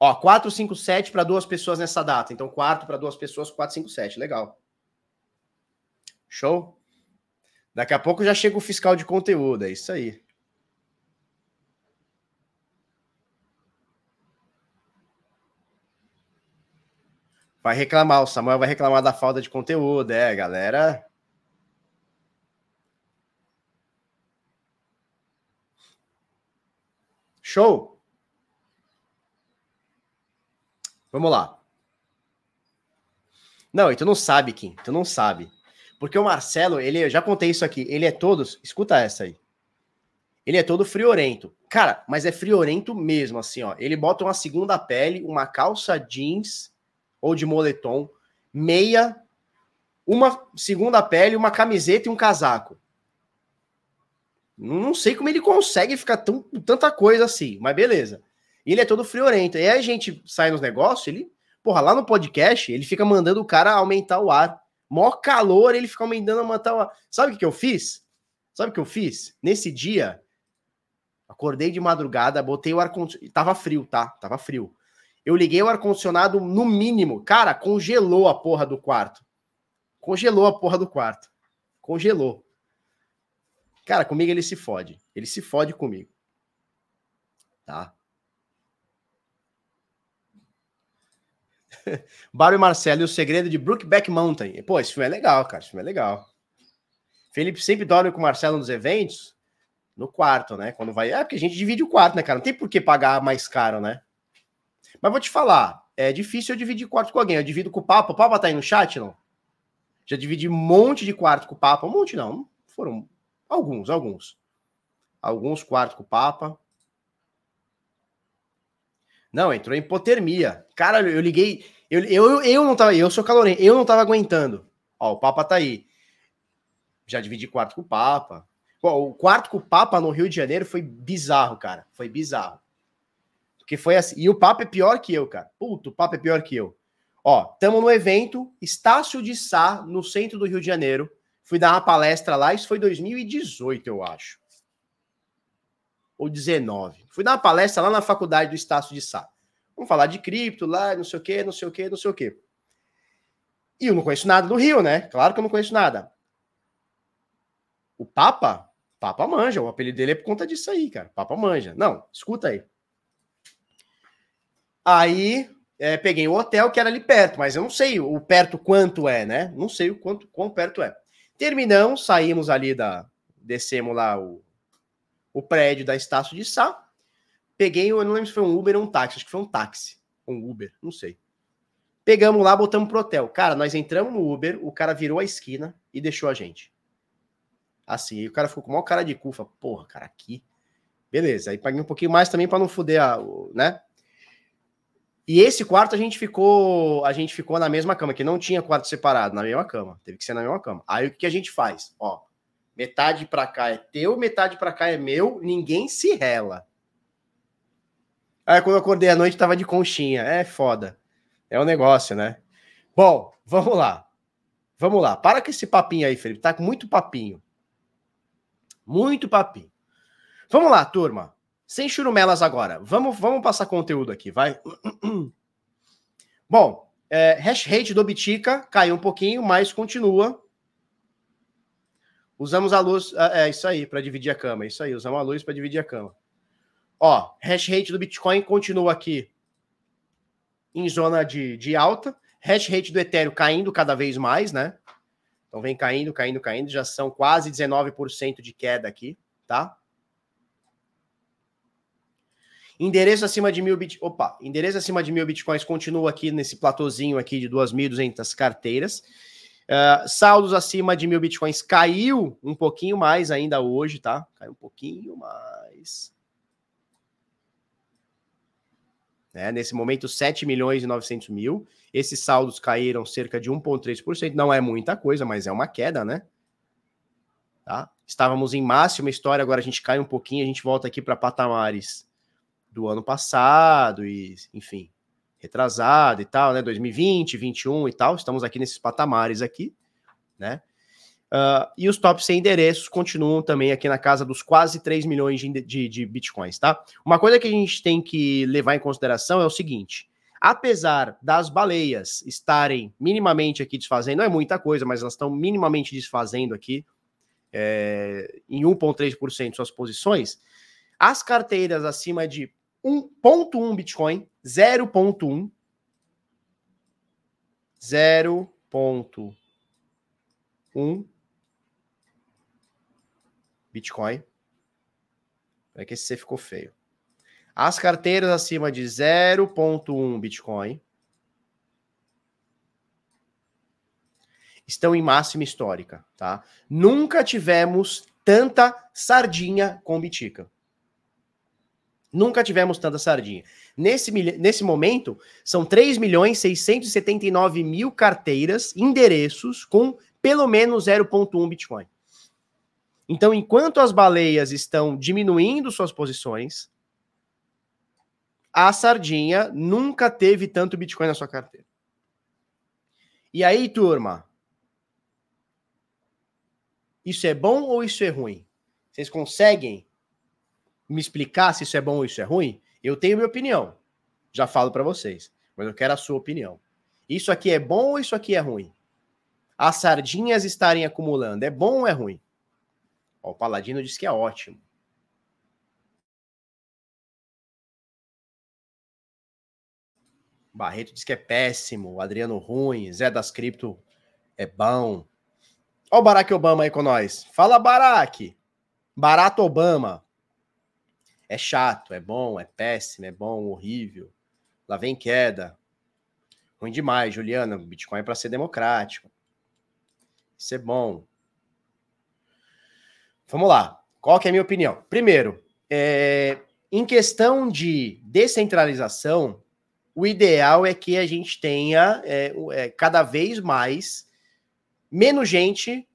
Ó, 4, 5, 7 para duas pessoas nessa data. Então, quarto para duas pessoas, 4, 5, 7. Legal. Show? Daqui a pouco já chega o fiscal de conteúdo. É isso aí. Vai reclamar, o Samuel vai reclamar da falta de conteúdo. É, galera. Show? Vamos lá. Não, e tu não sabe, Kim. Tu não sabe. Porque o Marcelo, ele, eu já contei isso aqui, ele é todo. Escuta essa aí. Ele é todo friorento. Cara, mas é friorento mesmo, assim, ó. Ele bota uma segunda pele, uma calça jeans ou de moletom, meia, uma segunda pele, uma camiseta e um casaco. Não sei como ele consegue ficar tão, tanta coisa assim, mas beleza. ele é todo friorento. E aí a gente sai nos negócios, ele, porra, lá no podcast, ele fica mandando o cara aumentar o ar. Mó calor, ele fica aumentando, aumentar o ar. Sabe o que, eu fiz? Sabe o que eu fiz? Nesse dia, acordei de madrugada, botei o ar-condicionado. Tava frio, tá? Tava frio. Eu liguei o ar-condicionado no mínimo. Cara, congelou a porra do quarto. Congelou a porra do quarto. Congelou. Cara, comigo ele se fode. Ele se fode comigo. Tá? Barry Marcelo e o segredo de Brookback Mountain. Pô, esse filme é legal, cara. Esse filme é legal. Felipe sempre dorme com o Marcelo nos eventos. No quarto, né? Quando vai. É porque a gente divide o quarto, né, cara? Não tem por que pagar mais caro, né? Mas vou te falar, é difícil eu dividir quarto com alguém. Eu divido com o Papa. O Papa tá aí no chat, não? Já dividi um monte de quarto com o Papa. Um monte, não. Foram alguns, alguns. Alguns quartos com o Papa. Não, entrou em hipotermia. Cara, eu liguei. Eu, eu, eu não tava. Eu sou calorento, eu não tava aguentando. Ó, o Papa tá aí. Já dividi quarto com o Papa. o quarto com o Papa no Rio de Janeiro foi bizarro, cara. Foi bizarro. Porque foi assim. E o Papa é pior que eu, cara. Puto, o Papa é pior que eu. Ó, tamo no evento Estácio de Sá, no centro do Rio de Janeiro. Fui dar uma palestra lá, isso foi 2018, eu acho ou 19. Fui dar uma palestra lá na faculdade do Estácio de Sá. Vamos falar de cripto lá, não sei o quê, não sei o quê, não sei o quê. E eu não conheço nada do Rio, né? Claro que eu não conheço nada. O Papa, Papa manja, o apelido dele é por conta disso aí, cara. Papa manja. Não, escuta aí. Aí é, peguei o hotel que era ali perto, mas eu não sei o perto quanto é, né? Não sei o quanto quão perto é. Terminamos, saímos ali da. Descemos lá o, o prédio da Estácio de Sá. Peguei, eu não lembro se foi um Uber ou um táxi, acho que foi um táxi. Um Uber, não sei. Pegamos lá, botamos pro hotel. Cara, nós entramos no Uber, o cara virou a esquina e deixou a gente. Assim, e o cara ficou com uma cara de cufa. Porra, cara, aqui. Beleza, aí paguei um pouquinho mais também para não fuder a, né? E esse quarto a gente ficou, a gente ficou na mesma cama, que não tinha quarto separado, na mesma cama. Teve que ser na mesma cama. Aí o que a gente faz? Ó, Metade para cá é teu, metade para cá é meu, ninguém se rela. Aí quando eu acordei à noite tava de conchinha. É foda. É um negócio, né? Bom, vamos lá. Vamos lá. Para com esse papinho aí, Felipe. Tá com muito papinho. Muito papinho. Vamos lá, turma. Sem churumelas agora. Vamos, vamos passar conteúdo aqui, vai. Bom, é, hash rate do Bitica caiu um pouquinho, mas continua Usamos a luz, é, é isso aí, para dividir a cama. É isso aí, usamos a luz para dividir a cama. Ó, hash rate do Bitcoin continua aqui em zona de, de alta. Hash rate do Ethereum caindo cada vez mais, né? Então vem caindo, caindo, caindo. Já são quase 19% de queda aqui, tá? Endereço acima de mil bit... Opa, endereço acima de mil bitcoins continua aqui nesse platôzinho aqui de 2.200 carteiras. Uh, saldos acima de mil bitcoins caiu um pouquinho mais ainda hoje, tá? Caiu um pouquinho mais. É, nesse momento, 7 milhões e 900 mil. Esses saldos caíram cerca de 1,3%. Não é muita coisa, mas é uma queda, né? Tá? Estávamos em máxima história, agora a gente cai um pouquinho, a gente volta aqui para patamares do ano passado, e enfim, retrasado e tal, né? 2020, 21 e tal, estamos aqui nesses patamares aqui, né? Uh, e os top 100 endereços continuam também aqui na casa dos quase 3 milhões de, de, de, bitcoins, tá? Uma coisa que a gente tem que levar em consideração é o seguinte: apesar das baleias estarem minimamente aqui desfazendo, não é muita coisa, mas elas estão minimamente desfazendo aqui é, em 1,3% suas posições, as carteiras acima de 1.1 Bitcoin, 0.1, 0.1 Bitcoin. É que esse C ficou feio. As carteiras acima de 0.1 Bitcoin estão em máxima histórica, tá? Nunca tivemos tanta sardinha com Bitica. Nunca tivemos tanta sardinha. Nesse, nesse momento, são 3 milhões 679 mil carteiras, endereços com pelo menos 0,1 Bitcoin. Então, enquanto as baleias estão diminuindo suas posições, a sardinha nunca teve tanto Bitcoin na sua carteira. E aí, turma? Isso é bom ou isso é ruim? Vocês conseguem me explicar se isso é bom ou isso é ruim, eu tenho minha opinião. Já falo para vocês, mas eu quero a sua opinião. Isso aqui é bom ou isso aqui é ruim? As sardinhas estarem acumulando, é bom ou é ruim? Ó, o Paladino diz que é ótimo. Barreto diz que é péssimo. Adriano ruim. Zé das Cripto é bom. Ó o Barack Obama aí com nós. Fala, Barack. Barato Obama. É chato, é bom, é péssimo, é bom, horrível. Lá vem queda. Ruim demais, Juliana. Bitcoin é para ser democrático. Isso é bom. Vamos lá. Qual que é a minha opinião? Primeiro, é, em questão de descentralização, o ideal é que a gente tenha é, é, cada vez mais menos gente,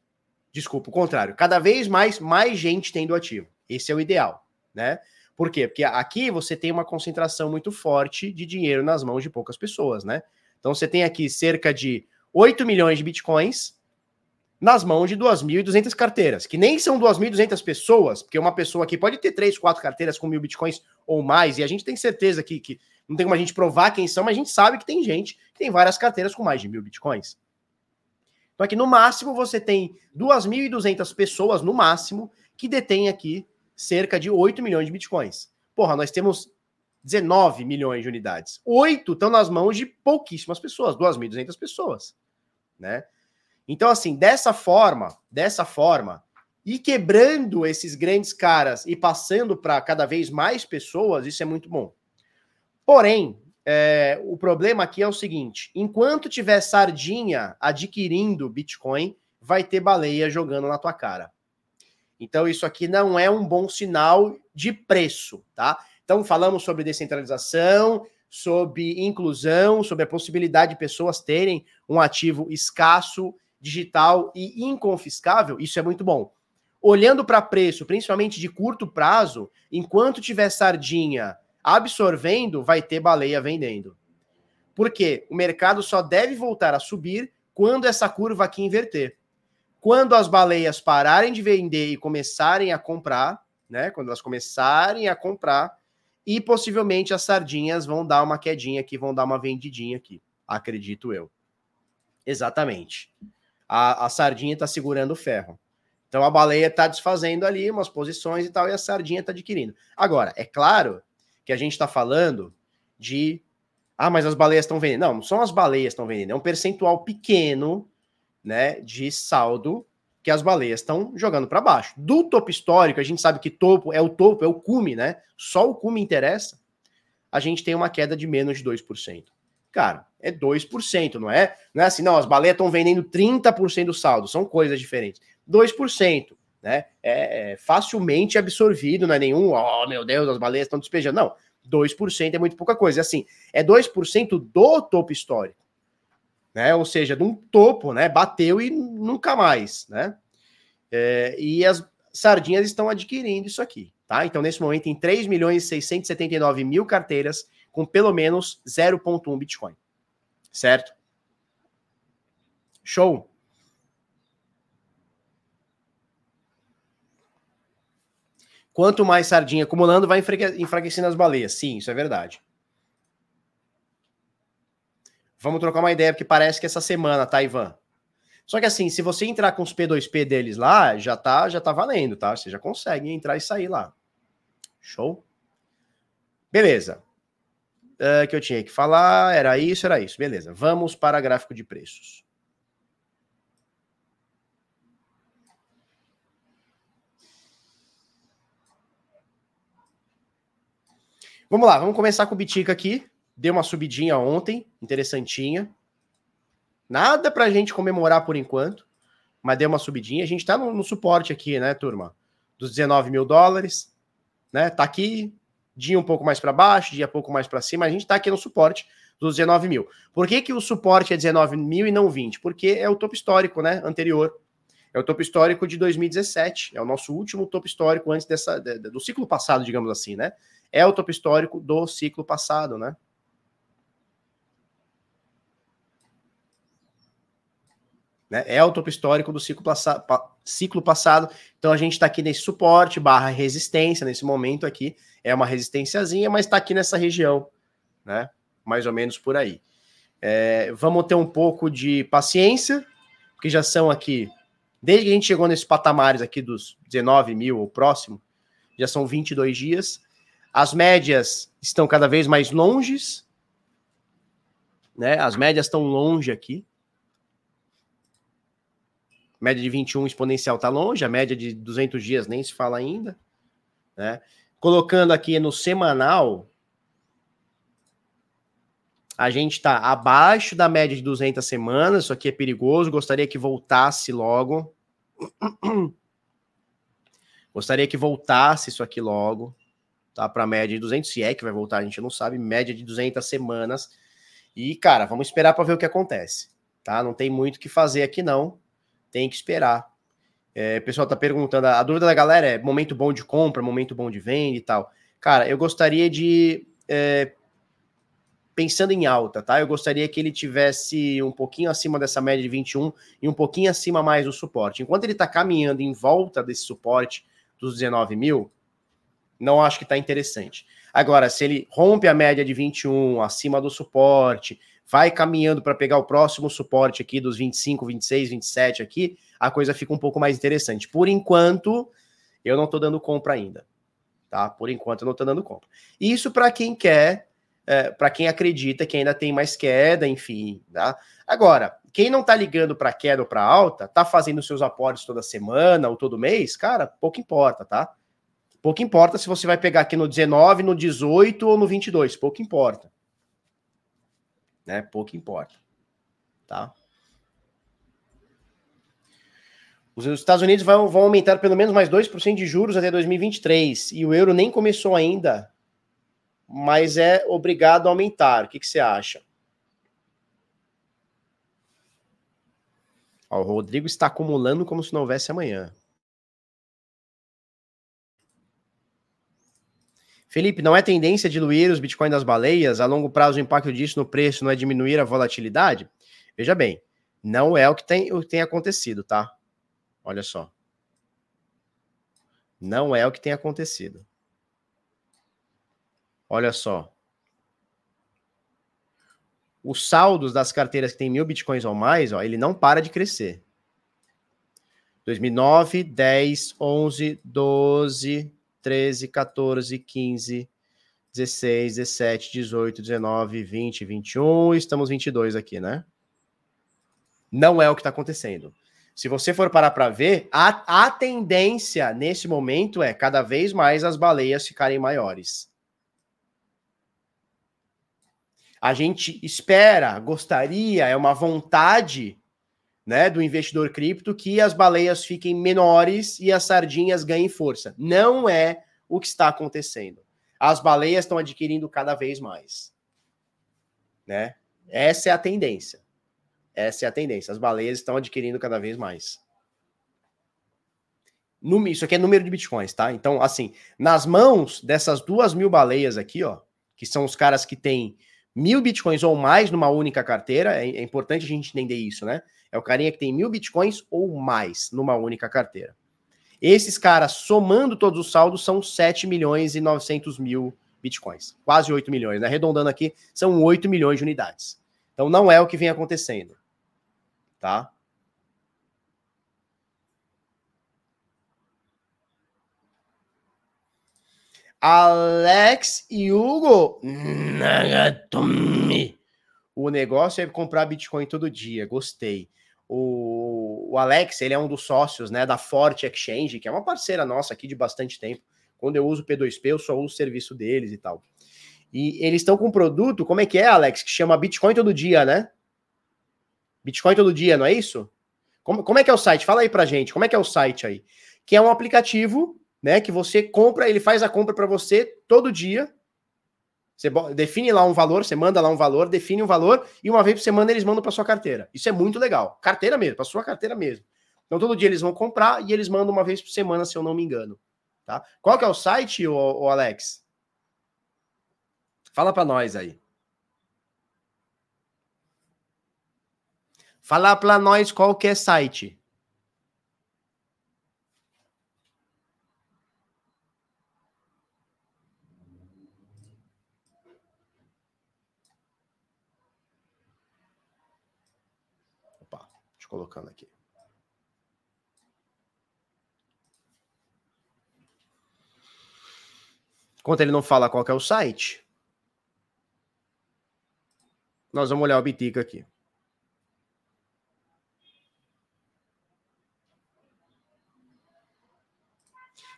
desculpa, o contrário, cada vez mais mais gente tendo ativo. Esse é o ideal, né? Por quê? Porque aqui você tem uma concentração muito forte de dinheiro nas mãos de poucas pessoas, né? Então você tem aqui cerca de 8 milhões de bitcoins nas mãos de 2.200 carteiras, que nem são 2.200 pessoas, porque uma pessoa aqui pode ter 3, 4 carteiras com mil bitcoins ou mais, e a gente tem certeza que, que não tem como a gente provar quem são, mas a gente sabe que tem gente que tem várias carteiras com mais de mil bitcoins. Então aqui no máximo você tem 2.200 pessoas, no máximo, que detêm aqui cerca de 8 milhões de bitcoins. Porra, nós temos 19 milhões de unidades. Oito estão nas mãos de pouquíssimas pessoas, 2.200 pessoas, né? Então, assim, dessa forma, dessa forma, e quebrando esses grandes caras e passando para cada vez mais pessoas, isso é muito bom. Porém, é, o problema aqui é o seguinte: enquanto tiver sardinha adquirindo Bitcoin, vai ter baleia jogando na tua cara. Então, isso aqui não é um bom sinal de preço, tá? Então, falamos sobre descentralização, sobre inclusão, sobre a possibilidade de pessoas terem um ativo escasso digital e inconfiscável, isso é muito bom. Olhando para preço, principalmente de curto prazo, enquanto tiver sardinha absorvendo, vai ter baleia vendendo. Por quê? O mercado só deve voltar a subir quando essa curva aqui inverter. Quando as baleias pararem de vender e começarem a comprar, né? Quando elas começarem a comprar, e possivelmente as sardinhas vão dar uma quedinha aqui, vão dar uma vendidinha aqui, acredito eu. Exatamente a, a sardinha está segurando o ferro. Então a baleia está desfazendo ali umas posições e tal, e a sardinha está adquirindo. Agora, é claro que a gente está falando de. Ah, mas as baleias estão vendendo. Não, não são as baleias que estão vendendo, é um percentual pequeno né, de saldo que as baleias estão jogando para baixo. Do topo histórico, a gente sabe que topo é o topo, é o cume, né? Só o cume interessa. A gente tem uma queda de menos de 2% cara, é 2%, não é? Não é assim, não, as baleias estão vendendo 30% do saldo, são coisas diferentes. 2%, né? É, é facilmente absorvido, não é nenhum, oh meu Deus, as baleias estão despejando. Não, 2% é muito pouca coisa. Assim, é 2% do topo histórico, né? Ou seja, de um topo, né? Bateu e nunca mais, né? É, e as sardinhas estão adquirindo isso aqui, tá? Então, nesse momento, tem 3 milhões e 679 mil carteiras com pelo menos 0,1 Bitcoin. Certo? Show? Quanto mais sardinha acumulando, vai enfraquecendo as baleias. Sim, isso é verdade. Vamos trocar uma ideia, porque parece que essa semana, tá, Ivan? Só que assim, se você entrar com os P2P deles lá, já tá, já tá valendo, tá? Você já consegue entrar e sair lá. Show? Beleza uh, que eu tinha que falar, era isso, era isso. Beleza, vamos para gráfico de preços. Vamos lá, vamos começar com o Bitica aqui. Deu uma subidinha ontem, interessantinha. Nada para a gente comemorar por enquanto, mas deu uma subidinha. A gente está no, no, suporte aqui, né, turma? Dos 19 mil dólares, né? Tá aqui, dia um pouco mais para baixo, dia um pouco mais para cima, a gente está aqui no suporte dos 19 mil. Por que, que o suporte é 19 mil e não 20? Porque é o topo histórico, né? Anterior. É o topo histórico de 2017. É o nosso último topo histórico antes dessa, do ciclo passado, digamos assim, né? É o topo histórico do ciclo passado, né? Né? É o topo histórico do ciclo, passa ciclo passado. Então a gente está aqui nesse suporte barra resistência nesse momento aqui. É uma resistênciazinha, mas está aqui nessa região, né? Mais ou menos por aí. É, vamos ter um pouco de paciência, porque já são aqui, desde que a gente chegou nesses patamares aqui dos 19 mil, o próximo, já são 22 dias. As médias estão cada vez mais longes, né? As médias estão longe aqui. Média de 21 exponencial tá longe, a média de 200 dias nem se fala ainda, né? Colocando aqui no semanal, a gente está abaixo da média de 200 semanas, isso aqui é perigoso, gostaria que voltasse logo. Gostaria que voltasse isso aqui logo, tá? Para média de 200, se é que vai voltar, a gente não sabe, média de 200 semanas. E, cara, vamos esperar para ver o que acontece, tá? Não tem muito o que fazer aqui, não. Tem que esperar. É, o pessoal tá perguntando, a dúvida da galera é momento bom de compra, momento bom de venda e tal. Cara, eu gostaria de. É, pensando em alta, tá? Eu gostaria que ele tivesse um pouquinho acima dessa média de 21 e um pouquinho acima mais do suporte. Enquanto ele está caminhando em volta desse suporte dos 19 mil, não acho que está interessante. Agora, se ele rompe a média de 21 acima do suporte, vai caminhando para pegar o próximo suporte aqui dos 25, 26, 27 aqui, a coisa fica um pouco mais interessante. Por enquanto, eu não estou dando compra ainda. Tá? Por enquanto, eu não estou dando compra. Isso para quem quer, é, para quem acredita que ainda tem mais queda, enfim. Tá? Agora, quem não tá ligando para queda ou para alta, tá fazendo seus aportes toda semana ou todo mês, cara, pouco importa, tá? Pouco importa se você vai pegar aqui no 19, no 18 ou no 22, pouco importa. Né? Pouco importa. Tá? Os Estados Unidos vão, vão aumentar pelo menos mais 2% de juros até 2023 e o euro nem começou ainda, mas é obrigado a aumentar. O que, que você acha? Ó, o Rodrigo está acumulando como se não houvesse amanhã. Felipe, não é tendência diluir os bitcoins das baleias? A longo prazo, o impacto disso no preço não é diminuir a volatilidade? Veja bem, não é o que tem, o que tem acontecido, tá? Olha só. Não é o que tem acontecido. Olha só os saldos das carteiras que tem mil bitcoins ou mais, ó, ele não para de crescer. 2009, 10, 11, 12, 13, 14, 15, 16, 17, 18, 19, 20, 21, estamos 22 aqui, né? Não é o que está acontecendo. Se você for parar para ver, a, a tendência nesse momento é cada vez mais as baleias ficarem maiores. a gente espera, gostaria, é uma vontade né, do investidor cripto que as baleias fiquem menores e as sardinhas ganhem força. Não é o que está acontecendo. As baleias estão adquirindo cada vez mais. Né? Essa é a tendência. Essa é a tendência. As baleias estão adquirindo cada vez mais. Isso aqui é número de bitcoins, tá? Então, assim, nas mãos dessas duas mil baleias aqui, ó, que são os caras que têm mil bitcoins ou mais numa única carteira, é, é, importante a gente entender isso, né? É o carinha que tem mil bitcoins ou mais numa única carteira. Esses caras, somando todos os saldos, são 7 milhões e 900 mil bitcoins. Quase 8 milhões, né? Arredondando aqui, são 8 milhões de unidades. Então não é o que vem acontecendo. Tá? Alex e Hugo Nagatomi. O negócio é comprar Bitcoin todo dia. Gostei. O, o, Alex, ele é um dos sócios né, da Forte Exchange, que é uma parceira nossa aqui de bastante tempo. Quando eu uso o P2P, eu só uso o serviço deles e tal. E eles estão com um produto, como é que é, Alex? Que chama Bitcoin todo dia, né? Bitcoin todo dia, não é isso? Como, como é que é o site? Fala aí pra gente, como é que é o site aí? Que é um aplicativo né? Que você compra, ele faz a compra para você todo dia. Você define lá um valor, você manda lá um valor, define um valor e uma vez por semana eles mandam para sua carteira. Isso é muito legal. Carteira mesmo, para sua carteira mesmo. Então todo dia eles vão comprar e eles mandam uma vez por semana, se eu não me engano. Tá? Qual que é o site, o, Alex? Fala para nós aí. Fala para nós qual que é site. Colocando aqui. Enquanto ele não fala qual é o site, nós vamos olhar o Bitica aqui.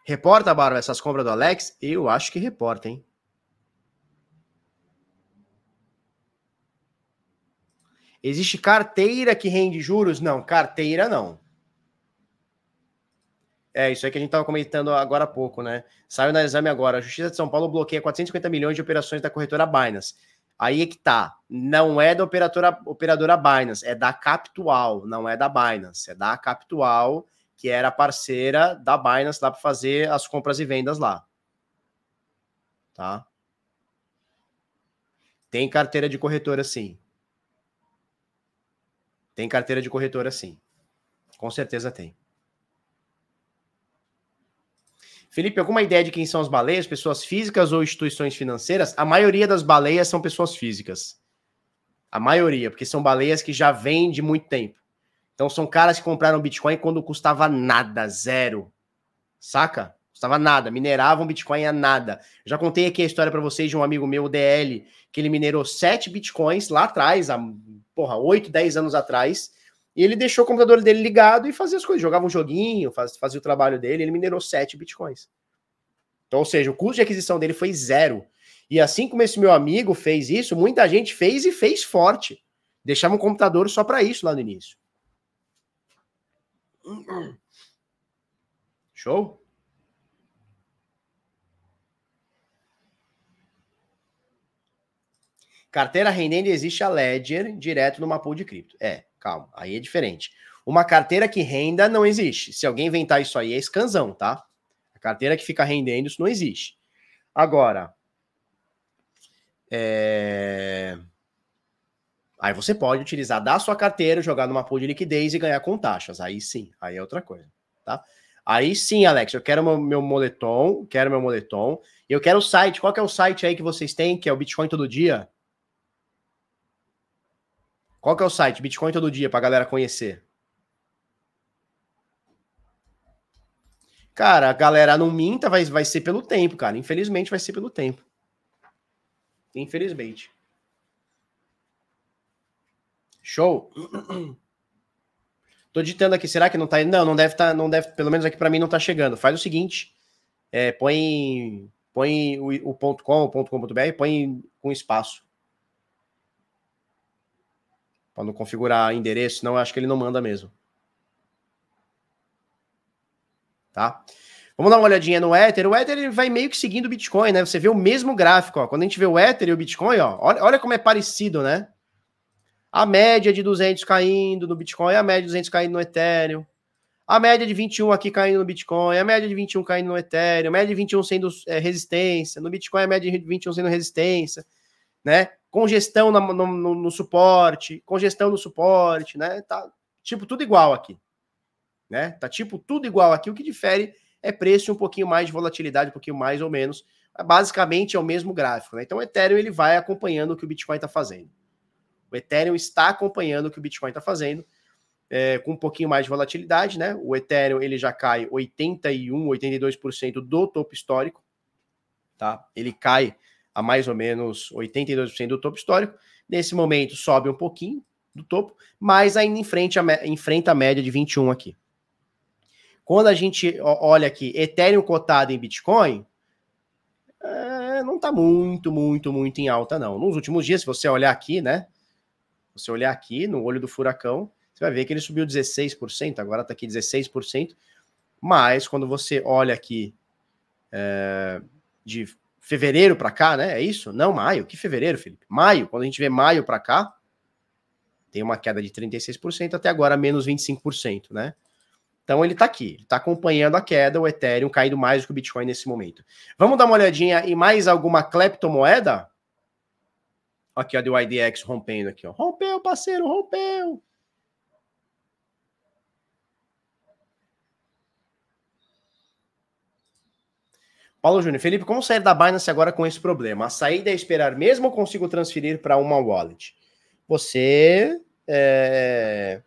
Reporta, Barba, essas compras do Alex? Eu acho que reporta, hein? Existe carteira que rende juros? Não, carteira não. É, isso aí que a gente estava comentando agora há pouco, né? Saiu na exame agora. A Justiça de São Paulo bloqueia 450 milhões de operações da corretora Binance. Aí é que tá. Não é da operadora, operadora Binance, é da Capitual, não é da Binance. É da Capitual, que era parceira da Binance lá para fazer as compras e vendas lá. Tá? Tem carteira de corretora, sim. Tem carteira de corretora, sim. Com certeza tem. Felipe, alguma ideia de quem são as baleias? Pessoas físicas ou instituições financeiras? A maioria das baleias são pessoas físicas. A maioria, porque são baleias que já vêm de muito tempo. Então são caras que compraram Bitcoin quando custava nada, zero. Saca? Custava nada, mineravam Bitcoin a nada. já contei aqui a história para vocês de um amigo meu, o DL, que ele minerou 7 Bitcoins lá atrás, há, porra, 8, 10 anos atrás, e ele deixou o computador dele ligado e fazia as coisas, jogava um joguinho, faz, fazia o trabalho dele, ele minerou 7 bitcoins. Então, ou seja, o custo de aquisição dele foi zero. E assim como esse meu amigo fez isso, muita gente fez e fez forte. Deixava um computador só para isso lá no início. Show? Carteira rendendo existe a Ledger direto numa pool de cripto. É. Calma, aí é diferente. Uma carteira que renda não existe. Se alguém inventar isso aí, é escanzão, tá? A carteira que fica rendendo, isso não existe. Agora, é... aí você pode utilizar da sua carteira, jogar numa pool de liquidez e ganhar com taxas. Aí sim, aí é outra coisa, tá? Aí sim, Alex, eu quero meu, moletom, quero meu moletom. Eu quero o site. Qual que é o site aí que vocês têm, que é o Bitcoin Todo Dia? Qual que é o site? Bitcoin todo dia pra galera conhecer. Cara, a galera não minta, vai, vai ser pelo tempo, cara. Infelizmente vai ser pelo tempo. Infelizmente. Show. Tô digitando aqui, será que não tá Não, não deve estar, tá, não deve, pelo menos aqui para mim não tá chegando. Faz o seguinte, é, põe põe o, o ponto .com, o ponto .com.br, põe com espaço para não configurar endereço, não, acho que ele não manda mesmo. Tá? Vamos dar uma olhadinha no Ether. O Ether ele vai meio que seguindo o Bitcoin, né? Você vê o mesmo gráfico, ó. Quando a gente vê o Ether e o Bitcoin, ó, olha, olha como é parecido, né? A média de 200 caindo no Bitcoin, a média de 200 caindo no Ethereum. A média de 21 aqui caindo no Bitcoin, a média de 21 caindo no Ethereum, a média de 21 sendo é, resistência, no Bitcoin a média de 21 sendo resistência, né? Congestão no, no, no, suporte, congestão no suporte, né? Tá tipo tudo igual aqui, né? Tá tipo tudo igual aqui. O que difere é preço e um pouquinho mais de volatilidade, um pouquinho mais ou menos. Basicamente é o mesmo gráfico, né? Então o Ethereum ele vai acompanhando o que o Bitcoin está fazendo. O Ethereum está acompanhando o que o Bitcoin está fazendo, é, com um pouquinho mais de volatilidade, né? O Ethereum ele já cai 81, 82% do topo histórico, tá? Ele cai a mais ou menos 82% do topo histórico. Nesse momento sobe um pouquinho do topo, mas ainda enfrenta enfrenta a média de 21 aqui. Quando a gente olha aqui Ethereum cotado em Bitcoin, é, não está muito, muito, muito em alta, não. Nos últimos dias, se você olhar aqui, né? Você olhar aqui no olho do furacão, você vai ver que ele subiu 16%, agora está aqui 16%. Mas quando você olha aqui é, de fevereiro para cá, né? É isso? Não, maio. Que fevereiro, Felipe? Maio. Quando a gente vê maio para cá, tem uma queda de 36%, até agora menos 25%, né? Então ele está aqui, ele está acompanhando a queda, o Ethereum caindo mais do que o Bitcoin nesse momento. Vamos dar uma olhadinha em mais alguma cleptomoeda? Aqui, ó, do IDX rompendo aqui, ó. Rompeu, parceiro, rompeu. Paulo Júnior, Felipe, como sair da Binance agora com esse problema? A saída é esperar mesmo ou consigo transferir para uma wallet? Você é,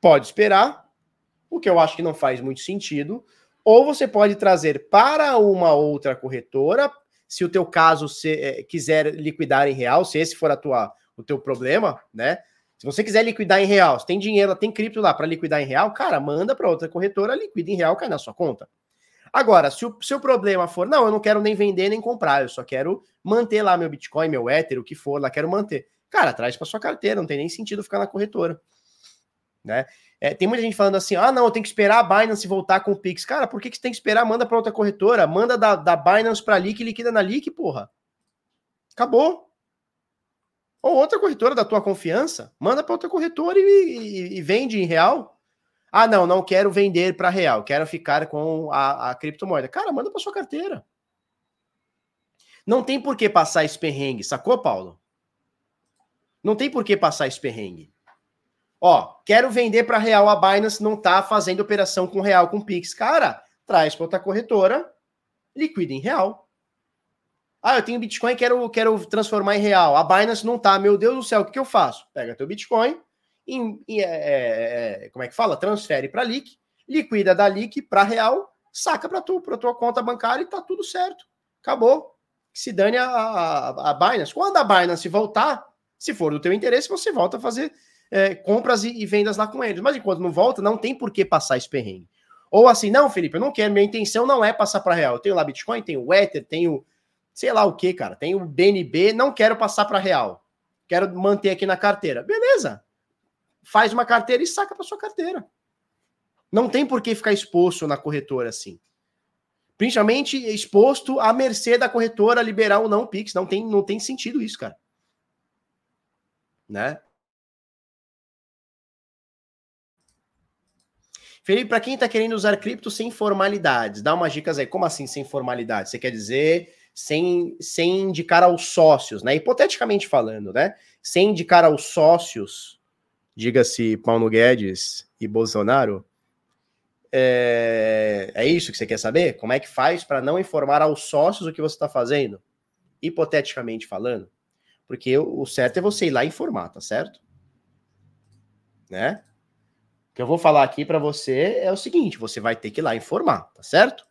pode esperar, o que eu acho que não faz muito sentido, ou você pode trazer para uma outra corretora, se o teu caso se, é, quiser liquidar em real, se esse for a tua, o teu problema, né? Se você quiser liquidar em real, se tem dinheiro, tem cripto lá para liquidar em real, cara, manda para outra corretora, liquida em real, cai na sua conta. Agora, se o seu problema for, não, eu não quero nem vender nem comprar, eu só quero manter lá meu Bitcoin, meu Ether, o que for, lá quero manter. Cara, traz para sua carteira, não tem nem sentido ficar na corretora. Né? É, tem muita gente falando assim: ah, não, eu tenho que esperar a Binance voltar com o Pix. Cara, por que, que você tem que esperar? Manda para outra corretora, manda da, da Binance para Lick e liquida na Lick, porra. Acabou. Ou outra corretora da tua confiança, manda para outra corretora e, e, e, vende em real. Ah, não, não quero vender para real, quero ficar com a, a criptomoeda. Cara, manda para sua carteira. Não tem por que passar esse perrengue, sacou, Paulo? Não tem por que passar esse perrengue. Ó, quero vender para real, a Binance não tá fazendo operação com real com Pix. Cara, traz para outra corretora, liquida em real. Ah, eu tenho Bitcoin quero, quero transformar em real. A Binance não tá. Meu Deus do céu, o que, que eu faço? Pega teu Bitcoin, em, em, é, é, é como é que fala? Transfere para Lick, liquida da Lick para real, saca para tu, para tua conta bancária e tá tudo certo. Acabou. Se dane a, a, a Binance. Quando a Binance voltar, se for do teu interesse, você volta a fazer é, compras e, e, vendas lá com eles. Mas enquanto não volta, não tem por que passar esse perrengue. Ou assim, não, Felipe, eu não quero, minha intenção não é passar para real. Eu tenho lá Bitcoin, tenho o Ether, tenho sei lá o que, cara, tenho BNB, não quero passar para real. Quero manter aqui na carteira. Beleza. Faz uma carteira e saca para sua carteira. Não tem por que ficar exposto na corretora assim. Principalmente exposto à mercê da corretora liberar ou não o Pix. Não tem, não tem sentido isso, cara né? Felipe, para quem está querendo usar cripto sem formalidades, dá umas dicas aí. Como assim sem formalidades? Você quer dizer sem, sem indicar aos sócios, né? Hipoteticamente falando, né? Sem indicar aos sócios, diga-se Paulo Guedes e Bolsonaro. É, é isso que você quer saber? Como é que faz para não informar aos sócios o que você está fazendo? Hipoteticamente falando. Porque o certo é você ir lá informar, tá certo? Né? O que eu vou falar aqui para você é o seguinte: você vai ter que ir lá informar, tá certo?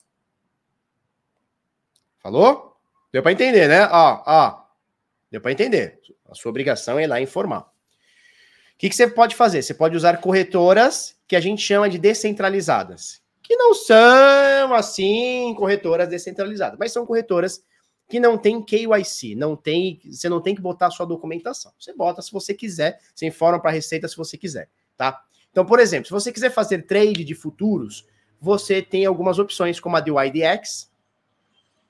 Falou? Deu para entender, né? Ó, ó. Deu para entender. A sua obrigação é ir lá informar. Que, que você pode fazer? Você pode usar corretoras que a gente chama de descentralizadas, que não são assim corretoras descentralizadas, mas são corretoras que não tem KYC, não tem, você não tem que botar a sua documentação. Você bota se você quiser, você informa para a Receita se você quiser, tá? Então, por exemplo, se você quiser fazer trade de futuros, você tem algumas opções como a de YDX,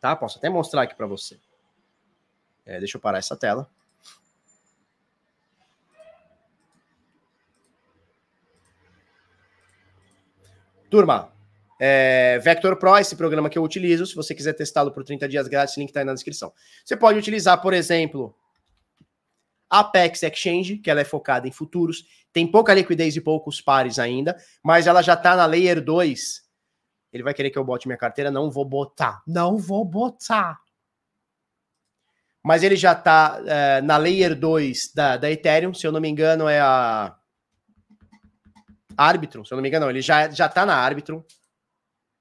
tá? Posso até mostrar aqui para você. É, deixa eu parar essa tela. Turma, é, Vector Pro, esse programa que eu utilizo, se você quiser testá-lo por 30 dias grátis, o link está aí na descrição. Você pode utilizar, por exemplo, Apex Exchange, que ela é focada em futuros, tem pouca liquidez e poucos pares ainda, mas ela já está na Layer 2. Ele vai querer que eu bote minha carteira? Não vou botar. Não vou botar. Mas ele já está é, na Layer 2 da, da Ethereum, se eu não me engano, é a Arbitrum, se eu não me engano, não, ele já, já tá na Arbitrum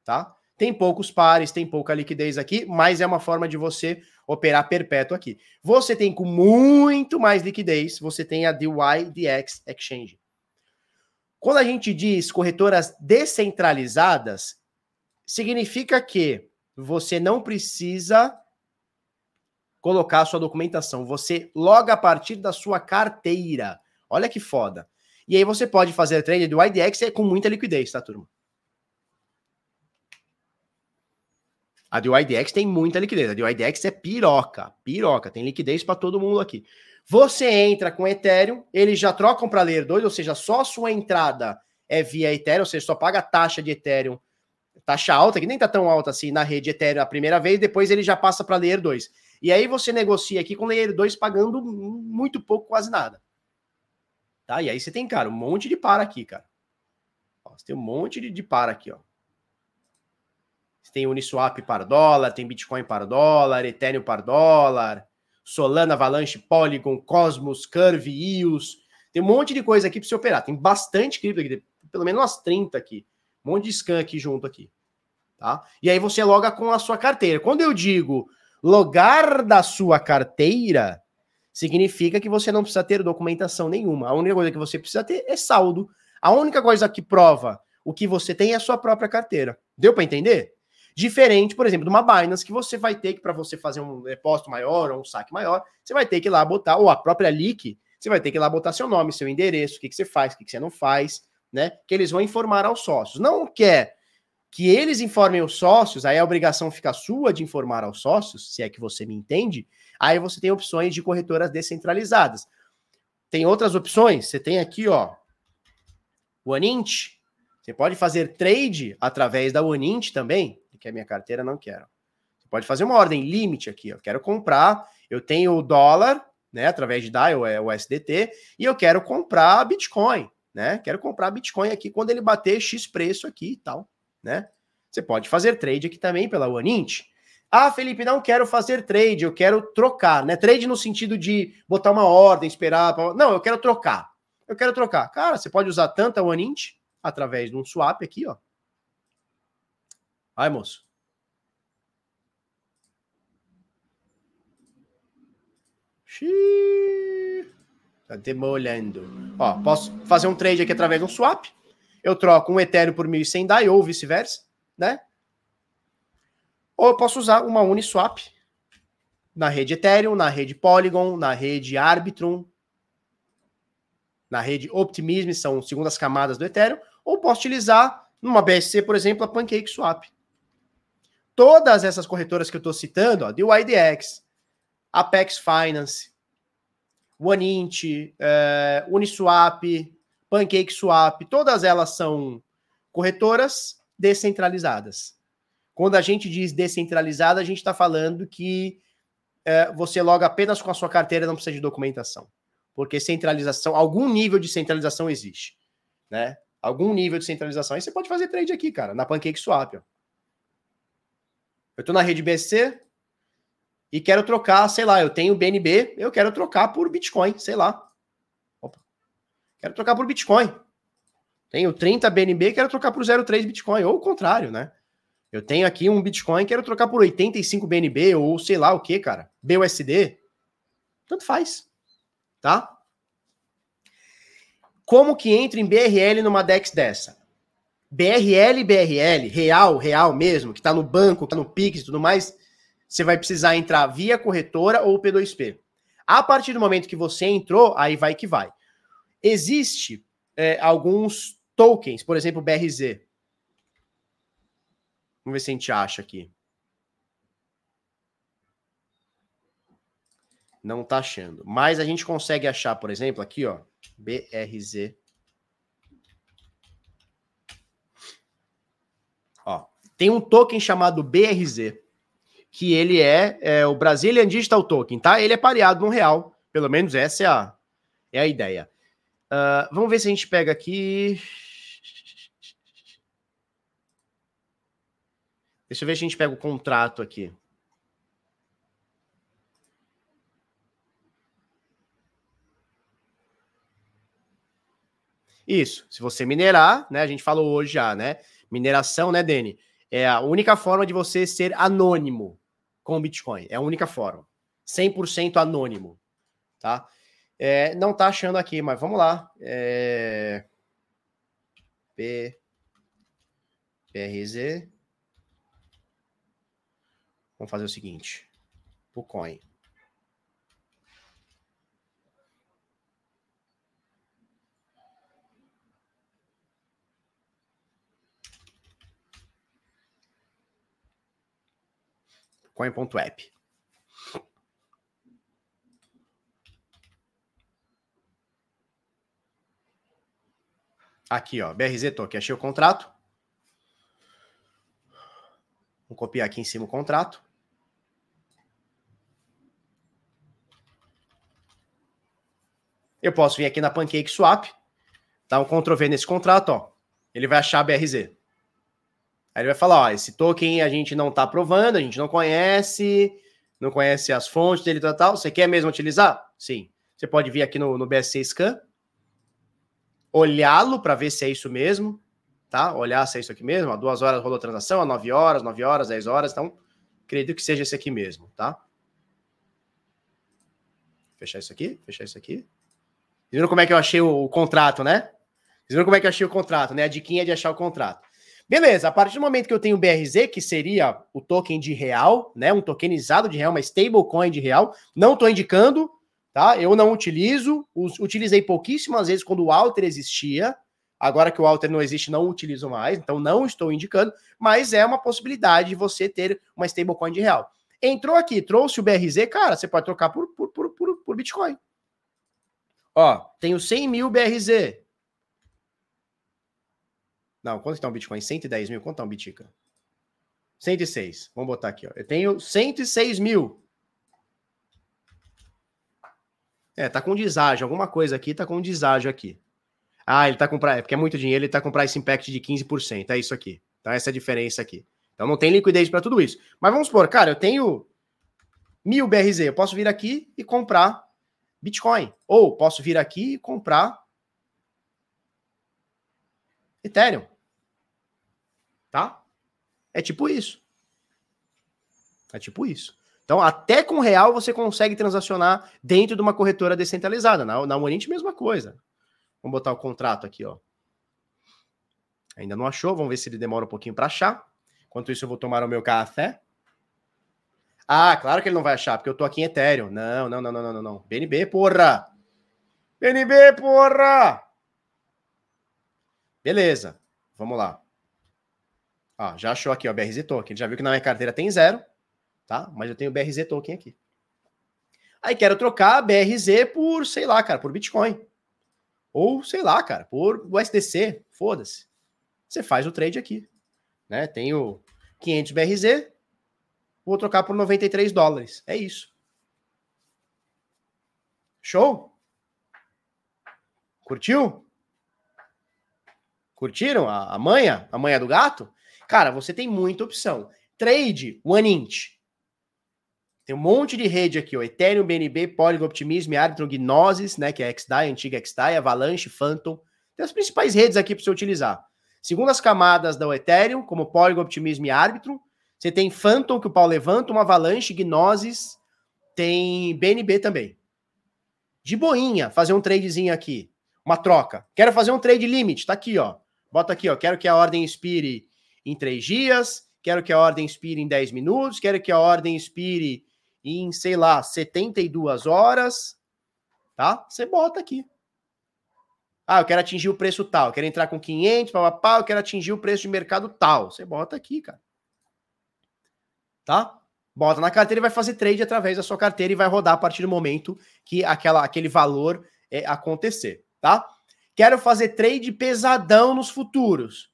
tá? Tem poucos pares, tem pouca liquidez aqui, mas é uma forma de você operar perpétuo aqui. Você tem com muito mais liquidez, você tem a DYDX Exchange. Quando a gente diz corretoras descentralizadas, significa que você não precisa colocar a sua documentação, você loga a partir da sua carteira. Olha que foda. E aí você pode fazer trade do IDX com muita liquidez, tá, turma? A do IDX tem muita liquidez. A do IDX é piroca, piroca, tem liquidez para todo mundo aqui. Você entra com Ethereum, eles já trocam para Layer 2, ou seja, só a sua entrada é via Ethereum, ou seja, só paga a taxa de Ethereum, taxa alta, que nem tá tão alta assim na rede Ethereum a primeira vez, depois ele já passa para Layer 2. E aí você negocia aqui com Layer 2 pagando muito pouco, quase nada. Tá? E aí você tem, cara, um monte de para aqui, cara. Ó, você tem um monte de, de para aqui, ó tem Uniswap para dólar, tem Bitcoin para dólar, Ethereum para dólar, Solana, Avalanche, Polygon, Cosmos, Curve, EOS. Tem um monte de coisa aqui para você operar. Tem bastante cripto aqui, pelo menos umas 30 aqui. Um monte de scan aqui junto aqui. Tá? E aí você loga com a sua carteira. Quando eu digo logar da sua carteira, significa que você não precisa ter documentação nenhuma. A única coisa que você precisa ter é saldo. A única coisa que prova o que você tem é a sua própria carteira. Deu para entender? Diferente, por exemplo, de uma Binance que você vai ter que, para você fazer um depósito maior ou um saque maior, você vai ter que ir lá botar, ou a própria Leak, você vai ter que ir lá botar seu nome, seu endereço, o que, que você faz, o que, que você não faz, né? Que eles vão informar aos sócios. Não quer que eles informem os sócios, aí a obrigação fica sua de informar aos sócios, se é que você me entende, aí você tem opções de corretoras descentralizadas. Tem outras opções, você tem aqui, ó, o Anint, você pode fazer trade através da Onint também, que é minha carteira, não quero. Você pode fazer uma ordem limite aqui, eu quero comprar, eu tenho o dólar, né, através de DAI, é o SDT, e eu quero comprar Bitcoin, né? Quero comprar Bitcoin aqui quando ele bater X preço aqui e tal, né? Você pode fazer trade aqui também pela Onint. Ah, Felipe, não quero fazer trade, eu quero trocar, né? Trade no sentido de botar uma ordem, esperar. Não, eu quero trocar. Eu quero trocar. Cara, você pode usar tanto a Onint através de um swap aqui, ó. Vai, moço. Xiii. Tá demolhando. Ó, posso fazer um trade aqui através de um swap. Eu troco um Ethereum por 1.100 DAI ou vice-versa, né? Ou eu posso usar uma Uniswap na rede Ethereum, na rede Polygon, na rede Arbitrum, na rede Optimism, são segundas camadas do Ethereum, ou posso utilizar numa BSC, por exemplo, a PancakeSwap. Todas essas corretoras que eu estou citando, ó, DYDX, Apex Finance, OneInt, é, Uniswap, PancakeSwap, todas elas são corretoras descentralizadas. Quando a gente diz descentralizada, a gente está falando que é, você loga apenas com a sua carteira, não precisa de documentação. Porque centralização, algum nível de centralização existe. Né? algum nível de centralização. Aí você pode fazer trade aqui, cara, na PancakeSwap. Ó. Eu estou na rede BSC e quero trocar, sei lá, eu tenho BNB, eu quero trocar por Bitcoin, sei lá. Opa. Quero trocar por Bitcoin. Tenho 30 BNB, quero trocar por 0,3 Bitcoin, ou o contrário, né? Eu tenho aqui um Bitcoin, quero trocar por 85 BNB, ou sei lá o que, cara. BUSD. Tanto faz. Tá? Como que entra em BRL numa DEX dessa? BRL, BRL, real, real mesmo, que está no banco, que tá no Pix e tudo mais, você vai precisar entrar via corretora ou P2P. A partir do momento que você entrou, aí vai que vai. Existe é, alguns tokens, por exemplo, BRZ. Vamos ver se a gente acha aqui. Não tá achando. Mas a gente consegue achar, por exemplo, aqui, ó. BRZ. Ó, tem um token chamado BRZ, que ele é, é, o Brazilian Digital Token, tá? Ele é pareado no real, pelo menos essa é a, é a ideia. Uh, vamos ver se a gente pega aqui. Deixa eu ver se a gente pega o contrato aqui. Isso. Se você minerar, né? A gente falou hoje já, né? Mineração, né, Dani? É a única forma de você ser anônimo com o Bitcoin. É a única forma. 100% anônimo, tá? É, não tá achando aqui, mas vamos lá. É... P... PRZ. Vamos fazer o seguinte. O coin. coin.app. Aqui, ó, BRZ Token, achei o contrato. Vou copiar aqui em cima o contrato. Eu posso vir aqui na Pancake Swap, dar um Ctrl V nesse contrato, ó. Ele vai achar a BRZ. Aí ele vai falar, ó, esse token a gente não está aprovando, a gente não conhece, não conhece as fontes dele e tal, tal. Você quer mesmo utilizar? Sim. Você pode vir aqui no, no BSC Scan, olhá-lo para ver se é isso mesmo, tá? Olhar se é isso aqui mesmo. Há duas horas rolou a transação, há nove horas, nove horas, dez horas. Então, acredito que seja esse aqui mesmo, tá? Fechar isso aqui, fechar isso aqui. Viram como é que eu achei o, contrato, né? Vocês viram como é que eu achei o contrato, né? A diquinha de achar o contrato. Beleza, a partir do momento que eu tenho o BRZ, que seria o token de real, né? Um tokenizado de real, uma stablecoin de real, não estou indicando, tá? Eu não utilizo, utilizei pouquíssimas vezes quando o Alter existia. Agora que o Alter não existe, não utilizo mais, então não estou indicando, mas é uma possibilidade de você ter uma stablecoin de real. Entrou aqui, trouxe o BRZ, cara, você pode trocar por, por, por, por Bitcoin. Ó, tenho 100 mil BRZ. Não, quanto está um Bitcoin? 110 mil? Quanto está um Bitica? 106. Vamos botar aqui, ó. Eu tenho 106 mil. É, tá com deságio. Alguma coisa aqui tá com deságio aqui. Ah, ele tá com. É porque é muito dinheiro, ele tá com price impact de 15%. É isso aqui. Então, essa é a diferença aqui. Então, não tem liquidez para tudo isso. Mas vamos supor, cara, eu tenho mil BRZ. Eu posso vir aqui e comprar Bitcoin. Ou posso vir aqui e comprar Ethereum. Tá? É tipo isso. É tipo isso. Então, até com real você consegue transacionar dentro de uma corretora descentralizada. Na, na Monint, mesma coisa. Vamos botar o contrato aqui, ó. Ainda não achou, vamos ver se ele demora um pouquinho para achar. Enquanto isso, eu vou tomar o meu café. Ah, claro que ele não vai achar, porque eu tô aqui em Ethereum. Não, não, não, não, não, não. BNB, porra! BNB, porra! Beleza, vamos lá. Ó, já achou aqui, ó, BRZ Token. Já viu que na minha carteira tem zero, tá? Mas eu tenho BRZ Token aqui. Aí quero trocar BRZ por, sei lá, cara, por Bitcoin. Ou, sei lá, cara, por USDC, foda-se. Você faz o trade aqui. Né? Tenho 500 BRZ, vou trocar por 93 dólares. É isso. Show? Curtiu? Curtiram a, a manha? A manha do gato? Cara, você tem muita opção. Trade, One Inch. Tem um monte de rede aqui, ó. Ethereum, BNB, Polygon, Optimism, Arbitrum, Gnosis, né? Que é XDAI, antiga XDAI, Avalanche, Phantom. Tem as principais redes aqui para você utilizar. Segundo as camadas da Ethereum, como Polygon, Optimism e Arbitrum, você tem Phantom, que o Paulo levanta, uma Avalanche, Gnosis, tem BNB também. De boinha, fazer um tradezinho aqui. Uma troca. Quero fazer um trade limit, tá aqui, ó. Bota aqui, ó. Quero que a ordem expire em três dias, quero que a ordem expire em 10 minutos, quero que a ordem expire em, sei lá, 72 horas, tá? Você bota aqui. Ah, eu quero atingir o preço tal, quero entrar com 500, papapá, eu quero atingir o preço de mercado tal. Você bota aqui, cara. Tá? Bota na carteira e vai fazer trade através da sua carteira e vai rodar a partir do momento que aquela, aquele valor é, acontecer, tá? Quero fazer trade pesadão nos futuros.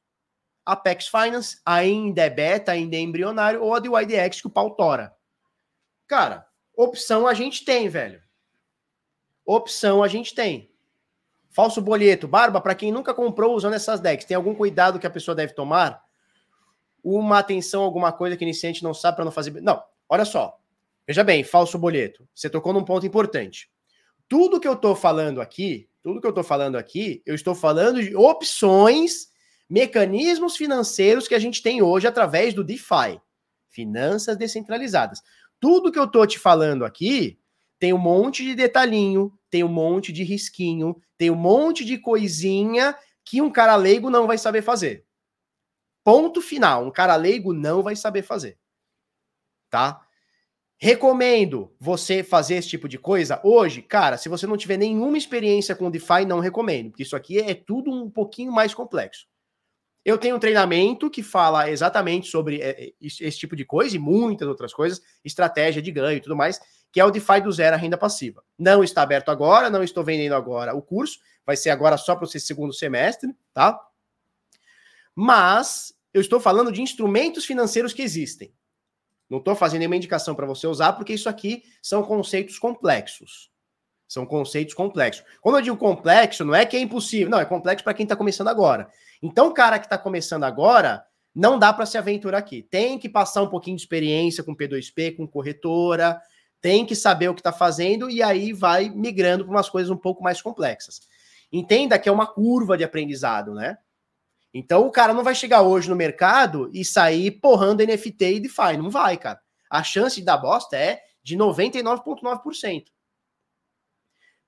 Apex Finance ainda é beta, ainda é embrionário, ou a de YDX que o pau tora. Cara, opção a gente tem, velho. Opção a gente tem. Falso boleto, barba, para quem nunca comprou usando essas decks, tem algum cuidado que a pessoa deve tomar? Uma atenção, alguma coisa que iniciante não sabe para não fazer. Não, olha só. Veja bem, falso boleto. Você tocou num ponto importante. Tudo que eu estou falando aqui, tudo que eu estou falando aqui, eu estou falando de opções, mecanismos financeiros que a gente tem hoje através do DeFi, finanças descentralizadas. Tudo que eu tô te falando aqui tem um monte de detalhinho, tem um monte de risquinho, tem um monte de coisinha que um cara leigo não vai saber fazer. Ponto final. Um cara leigo não vai saber fazer. Tá? Recomendo você fazer esse tipo de coisa hoje? Cara, se você não tiver nenhuma experiência com DeFi, não recomendo, porque isso aqui é tudo um pouquinho mais complexo. Eu tenho um treinamento que fala exatamente sobre é, é, esse tipo de coisa e muitas outras coisas, estratégia de ganho e tudo mais, que é o DeFi do zero a renda passiva. Não está aberto agora, não estou vendendo agora o curso, vai ser agora só para o segundo semestre, tá? Mas eu estou falando de instrumentos financeiros que existem. Não estou fazendo nenhuma indicação para você usar, porque isso aqui são conceitos complexos. São conceitos complexos. Quando eu digo complexo, não é que é impossível, não, é complexo para quem está começando agora. Então, o cara que está começando agora, não dá para se aventurar aqui. Tem que passar um pouquinho de experiência com P2P, com corretora, tem que saber o que está fazendo e aí vai migrando para umas coisas um pouco mais complexas. Entenda que é uma curva de aprendizado, né? Então o cara não vai chegar hoje no mercado e sair porrando NFT e DeFi. Não vai, cara. A chance de dar bosta é de 99,9%.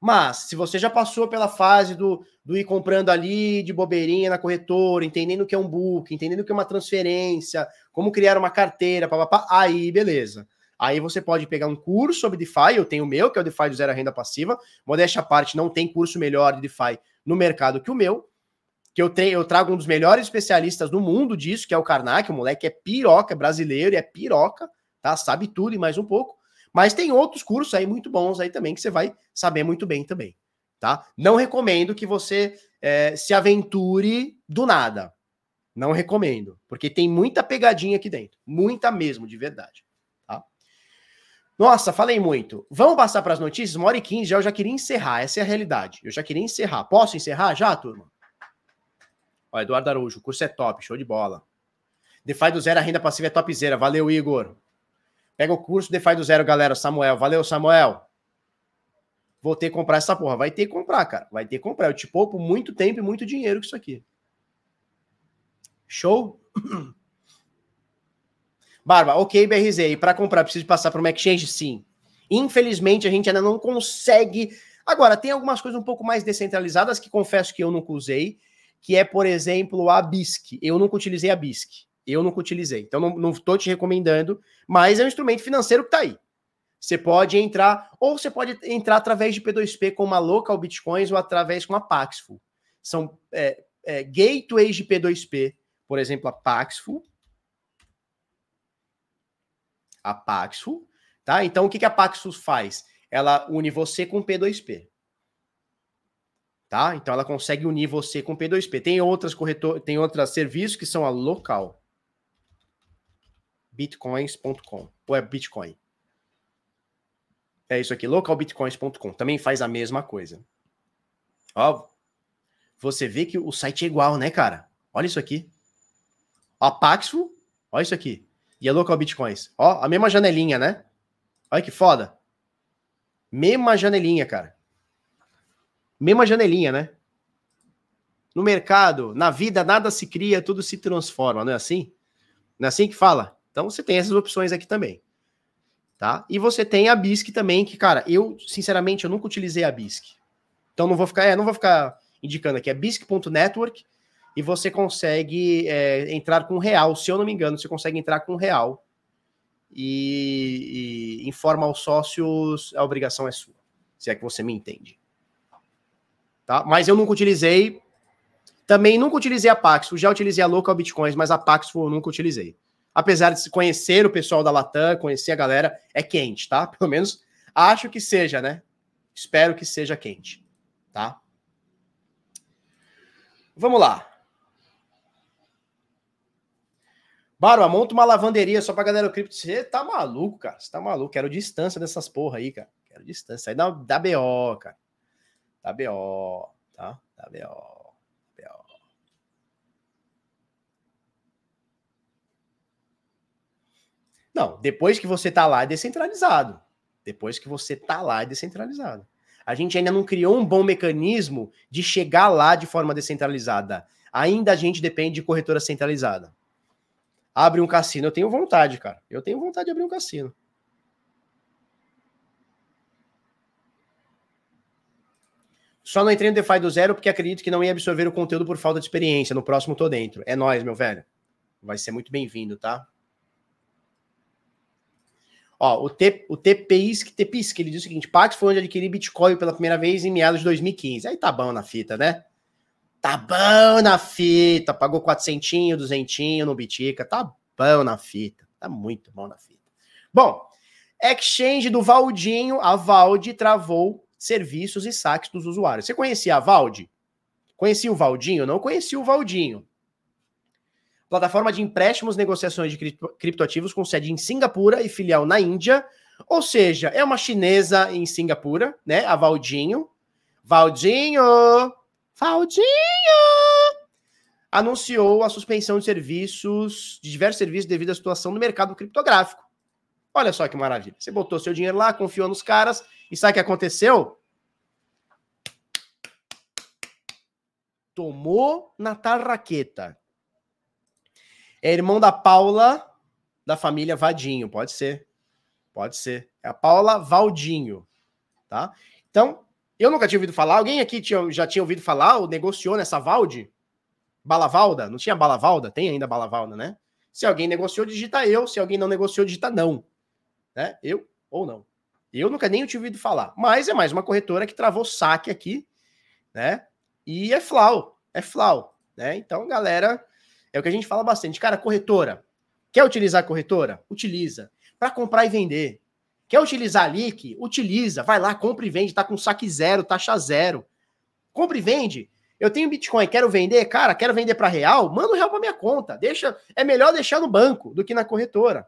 Mas, se você já passou pela fase do, do ir comprando ali de bobeirinha na corretora, entendendo o que é um book, entendendo o que é uma transferência, como criar uma carteira, papapá, aí beleza. Aí você pode pegar um curso sobre DeFi, eu tenho o meu, que é o DeFi do Zero Renda Passiva. Modéstia à parte, não tem curso melhor de DeFi no mercado que o meu. Que eu, eu trago um dos melhores especialistas do mundo disso, que é o Karnak. O moleque é piroca, é brasileiro e é piroca, tá? Sabe tudo e mais um pouco. Mas tem outros cursos aí muito bons aí também que você vai saber muito bem também, tá? Não recomendo que você é, se aventure do nada. Não recomendo, porque tem muita pegadinha aqui dentro, muita mesmo, de verdade. Nossa, falei muito. Vamos passar para as notícias? Uma hora e quinze já, eu já queria encerrar. Essa é a realidade. Eu já queria encerrar. Posso encerrar já, turma? Ó, Eduardo Araújo, o curso é top, show de bola. DeFi do zero, a renda passiva é topzera. Valeu, Igor. Pega o curso DeFi do zero, galera. Samuel, valeu, Samuel. Vou ter que comprar essa porra. Vai ter que comprar, cara. Vai ter que comprar. Eu te poupo muito tempo e muito dinheiro com isso aqui. Show? Barba, ok, BRZ, e para comprar preciso passar para uma exchange? Sim. Infelizmente, a gente ainda não consegue. Agora, tem algumas coisas um pouco mais descentralizadas que confesso que eu nunca usei, que é, por exemplo, a BISC. Eu nunca utilizei a BISC. Eu nunca utilizei. Então, não estou te recomendando, mas é um instrumento financeiro que está aí. Você pode entrar, ou você pode entrar através de P2P com uma local Bitcoins ou através com a Paxful. São é, é, gateways de P2P, por exemplo, a Paxful a Paxful, tá? Então o que, que a Paxful faz? Ela une você com P2P. Tá? Então ela consegue unir você com P2P. Tem outras corretor, tem outros serviços que são a local bitcoins.com ou é Bitcoin. É isso aqui, localbitcoins.com. Também faz a mesma coisa. Ó, você vê que o site é igual, né, cara? Olha isso aqui. A Paxful, olha isso aqui. E a Local Bitcoins. Ó, a mesma janelinha, né? Olha que foda. Mesma janelinha, cara. Mesma janelinha, né? No mercado, na vida, nada se cria, tudo se transforma, não é assim? Não é assim que fala? Então você tem essas opções aqui também. Tá? E você tem a BISC também, que, cara, eu, sinceramente, eu nunca utilizei a BISC. Então não vou ficar, é, não vou ficar indicando aqui. É bisc.network e você consegue é, entrar com real. Se eu não me engano, você consegue entrar com real e, e informa aos sócios a obrigação é sua, se é que você me entende. Tá? Mas eu nunca utilizei. Também nunca utilizei a Paxful, já utilizei a Local Bitcoins, mas a Paxful eu nunca utilizei. Apesar de conhecer o pessoal da Latam, conhecer a galera, é quente, tá? Pelo menos acho que seja, né? Espero que seja quente, tá? Vamos lá. Barba, monta uma lavanderia só pra galera do cripto. Você tá maluco, cara. Você tá maluco. Quero distância dessas porra aí, cara. Quero distância. Aí dá, dá BO, cara. Dá BO, tá? Dá BO. BO. Não, depois que você tá lá é descentralizado. Depois que você tá lá é descentralizado. A gente ainda não criou um bom mecanismo de chegar lá de forma descentralizada. Ainda a gente depende de corretora centralizada abre um cassino. Eu tenho vontade, cara. Eu tenho vontade de abrir um cassino. Só não entrei no DeFi do zero porque acredito que não ia absorver o conteúdo por falta de experiência. No próximo tô dentro. É nós, meu velho. Vai ser muito bem-vindo, tá? Ó, o, T, o TPISC, ele diz o seguinte: Pax foi onde adquiri Bitcoin pela primeira vez em meados de 2015. Aí tá bom na fita, né? Tá bom na fita. Pagou 400, 200 no Bitica. Tá bom na fita. Tá muito bom na fita. Bom, exchange do Valdinho. A Valde travou serviços e saques dos usuários. Você conhecia a Valde? Conhecia o Valdinho? Não conhecia o Valdinho. Plataforma de empréstimos negociações de cripto, criptoativos com sede em Singapura e filial na Índia. Ou seja, é uma chinesa em Singapura, né? A Valdinho. Valdinho! Faldinho anunciou a suspensão de serviços, de diversos serviços devido à situação do mercado criptográfico. Olha só que maravilha. Você botou seu dinheiro lá, confiou nos caras, e sabe o que aconteceu? Tomou na tarraqueta. É irmão da Paula, da família Vadinho, pode ser. Pode ser. É a Paula Valdinho, tá? Então, Eu nunca tinha ouvido falar. Alguém aqui tinha, já tinha ouvido falar ou negociou nessa Valde? Balavalda? Não tinha Balavalda? Tem ainda Balavalda, né? Se alguém negociou, digita eu. Se alguém não negociou, digita não. Né? Eu ou não. Eu nunca nem tinha ouvido falar. Mas é mais uma corretora que travou saque aqui, né? E é flau. É flau. Né? Então, galera, é o que a gente fala bastante. Cara, corretora. Quer utilizar a corretora? Utiliza. Para comprar e vender. Quer utilizar a LIC? Utiliza. Vai lá, compra e vende. Tá com saque zero, taxa zero. Compra e vende. Eu tenho Bitcoin, quero vender, cara, quero vender para real, manda o real para minha conta. Deixa, é melhor deixar no banco do que na corretora.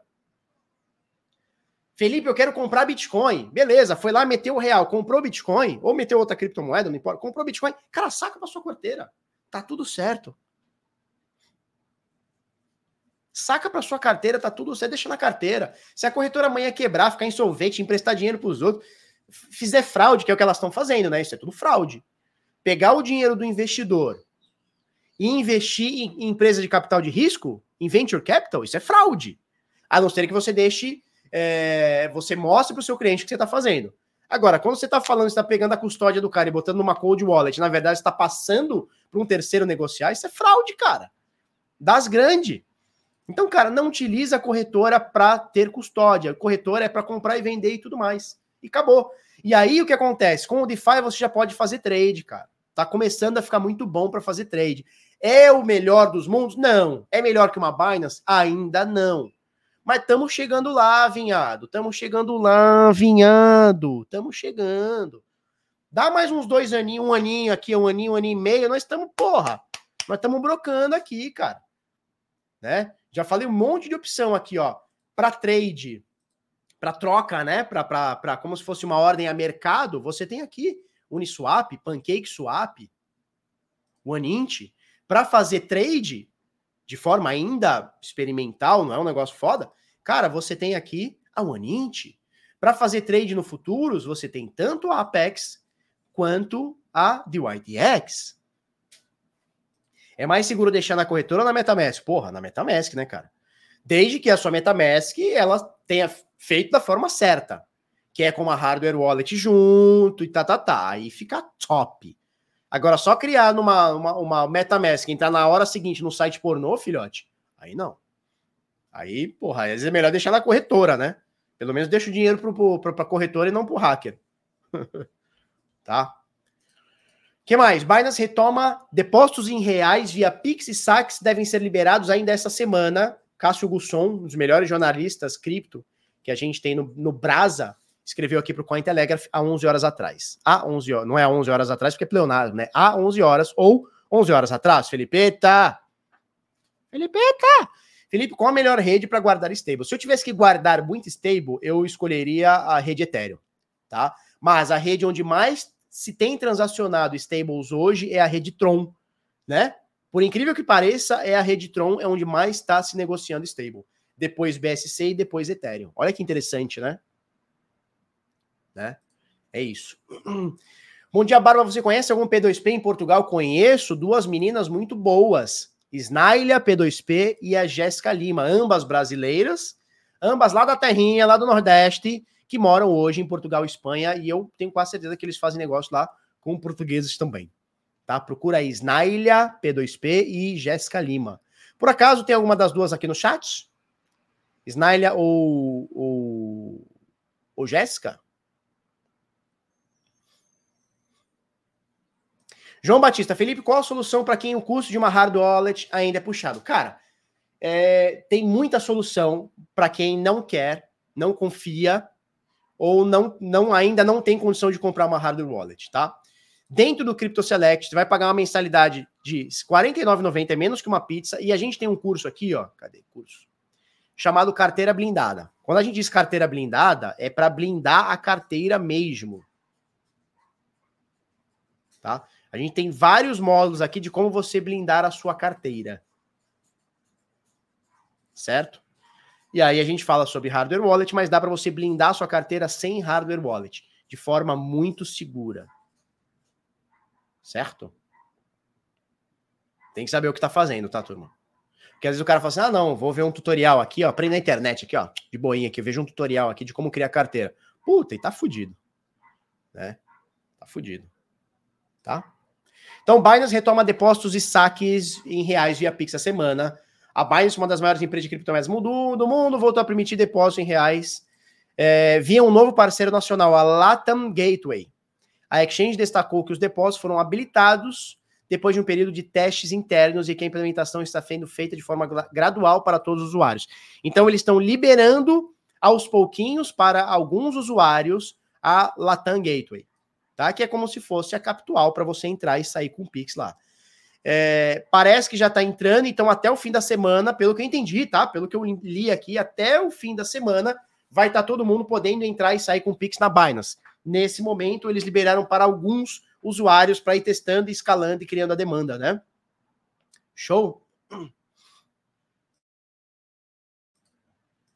Felipe, eu quero comprar Bitcoin. Beleza, foi lá, meteu o real, comprou Bitcoin, ou meteu outra criptomoeda, não importa, comprou Bitcoin. Cara, saca para sua carteira. Tá tudo certo. Saca para sua carteira, tá tudo certo, deixa na carteira. Se a corretora amanhã quebrar, ficar insolvente, emprestar dinheiro para os outros, fizer fraude, que é o que elas estão fazendo, né? Isso é tudo fraude. Pegar o dinheiro do investidor e investir em empresa de capital de risco, em venture capital, isso é fraude. A não ser que você deixe, é, você mostre para o seu cliente o que você está fazendo. Agora, quando você está falando, está pegando a custódia do cara e botando numa cold wallet, na verdade está passando para um terceiro negociar, isso é fraude, cara. Das grandes. Então, cara, não utiliza a corretora para ter custódia. A corretora é para comprar e vender e tudo mais. E acabou. E aí o que acontece? Com o DeFi você já pode fazer trade, cara. Tá começando a ficar muito bom para fazer trade. É o melhor dos mundos? Não. É melhor que uma Binance? Ainda não. Mas estamos chegando lá, vinhado. Estamos chegando lá, vinhado. Estamos chegando. Dá mais uns dois aninhos, um aninho aqui, um aninho, um aninho e meio. Nós estamos, porra. Nós estamos brocando aqui, cara. Né? Já falei um monte de opção aqui, ó, para trade, para troca, né? Para como se fosse uma ordem a mercado. Você tem aqui Uniswap, PancakeSwap, OneInt, para fazer trade de forma ainda experimental, não é um negócio foda. Cara, você tem aqui a OneInt. Para fazer trade no futuros, você tem tanto a Apex quanto a DYDX. É mais seguro deixar na corretora ou na MetaMask? Porra, na MetaMask, né, cara? Desde que a sua MetaMask ela tenha feito da forma certa, que é com uma hardware wallet junto e tá, tá, tá. Aí fica top. Agora, só criar numa uma, uma MetaMask, entrar na hora seguinte no site pornô, filhote, aí não. Aí, porra, às vezes é melhor deixar na corretora, né? Pelo menos deixa o dinheiro pro, pro, pra corretora e não pro hacker. tá? que mais? Binance retoma depósitos em reais via Pix e saques devem ser liberados ainda essa semana. Cássio Gusson, um dos melhores jornalistas cripto que a gente tem no, no Brasa, escreveu aqui para o Cointelegraph há 11 horas atrás. Há 11 horas, não é há 11 horas atrás, porque é pleonasmo, né? Há 11 horas ou 11 horas atrás. Felipeta! Felipeta! Felipe, qual a melhor rede para guardar stable? Se eu tivesse que guardar muito stable, eu escolheria a rede Ethereum, tá? Mas a rede onde mais se tem transacionado stables hoje é a rede Tron, né? Por incrível que pareça, é a rede Tron é onde mais está se negociando stable. Depois BSC e depois Ethereum. Olha que interessante, né? Né? É isso. Bom dia, Barba. Você conhece algum P2P em Portugal? Conheço duas meninas muito boas. Snailha P2P e a Jéssica Lima, ambas brasileiras, ambas lá da terrinha, lá do Nordeste, que moram hoje em Portugal e Espanha, e eu tenho quase certeza que eles fazem negócio lá com portugueses também. Tá? Procura aí Snailha, P2P e Jéssica Lima. Por acaso tem alguma das duas aqui no chat? Snailha ou, ou, ou Jéssica? João Batista, Felipe, qual a solução para quem o custo de uma hard wallet ainda é puxado? Cara, é, tem muita solução para quem não quer, não confia ou não, não ainda não tem condição de comprar uma hardware wallet, tá? Dentro do Crypto Select, você vai pagar uma mensalidade de R$ 49,90, é menos que uma pizza, e a gente tem um curso aqui, ó, cadê curso? Chamado Carteira Blindada. Quando a gente diz carteira blindada, é para blindar a carteira mesmo. Tá? A gente tem vários módulos aqui de como você blindar a sua carteira. Certo? E aí a gente fala sobre hardware wallet, mas dá para você blindar sua carteira sem hardware wallet, de forma muito segura. Certo? Tem que saber o que está fazendo, tá, turma? Porque às vezes o cara fala assim: ah, não, vou ver um tutorial aqui, ó, aprende na internet aqui, ó, de boinha aqui, vejo um tutorial aqui de como criar carteira. Puta, e tá fudido. Né? Tá fudido. Tá? Então, Binance retoma depósitos e saques em reais via Pix a semana. A Binance, uma das maiores empresas de criptomoedas do mundo, voltou a permitir depósitos em reais é, via um novo parceiro nacional, a Latam Gateway. A Exchange destacou que os depósitos foram habilitados depois de um período de testes internos e que a implementação está sendo feita de forma gradual para todos os usuários. Então, eles estão liberando aos pouquinhos para alguns usuários a Latam Gateway, tá? Que é como se fosse a Capital para você entrar e sair com o Pix lá. É, parece que já está entrando, então até o fim da semana, pelo que eu entendi, tá? Pelo que eu li aqui, até o fim da semana vai estar tá todo mundo podendo entrar e sair com o Pix na Binance. Nesse momento, eles liberaram para alguns usuários para ir testando, escalando e criando a demanda, né? Show?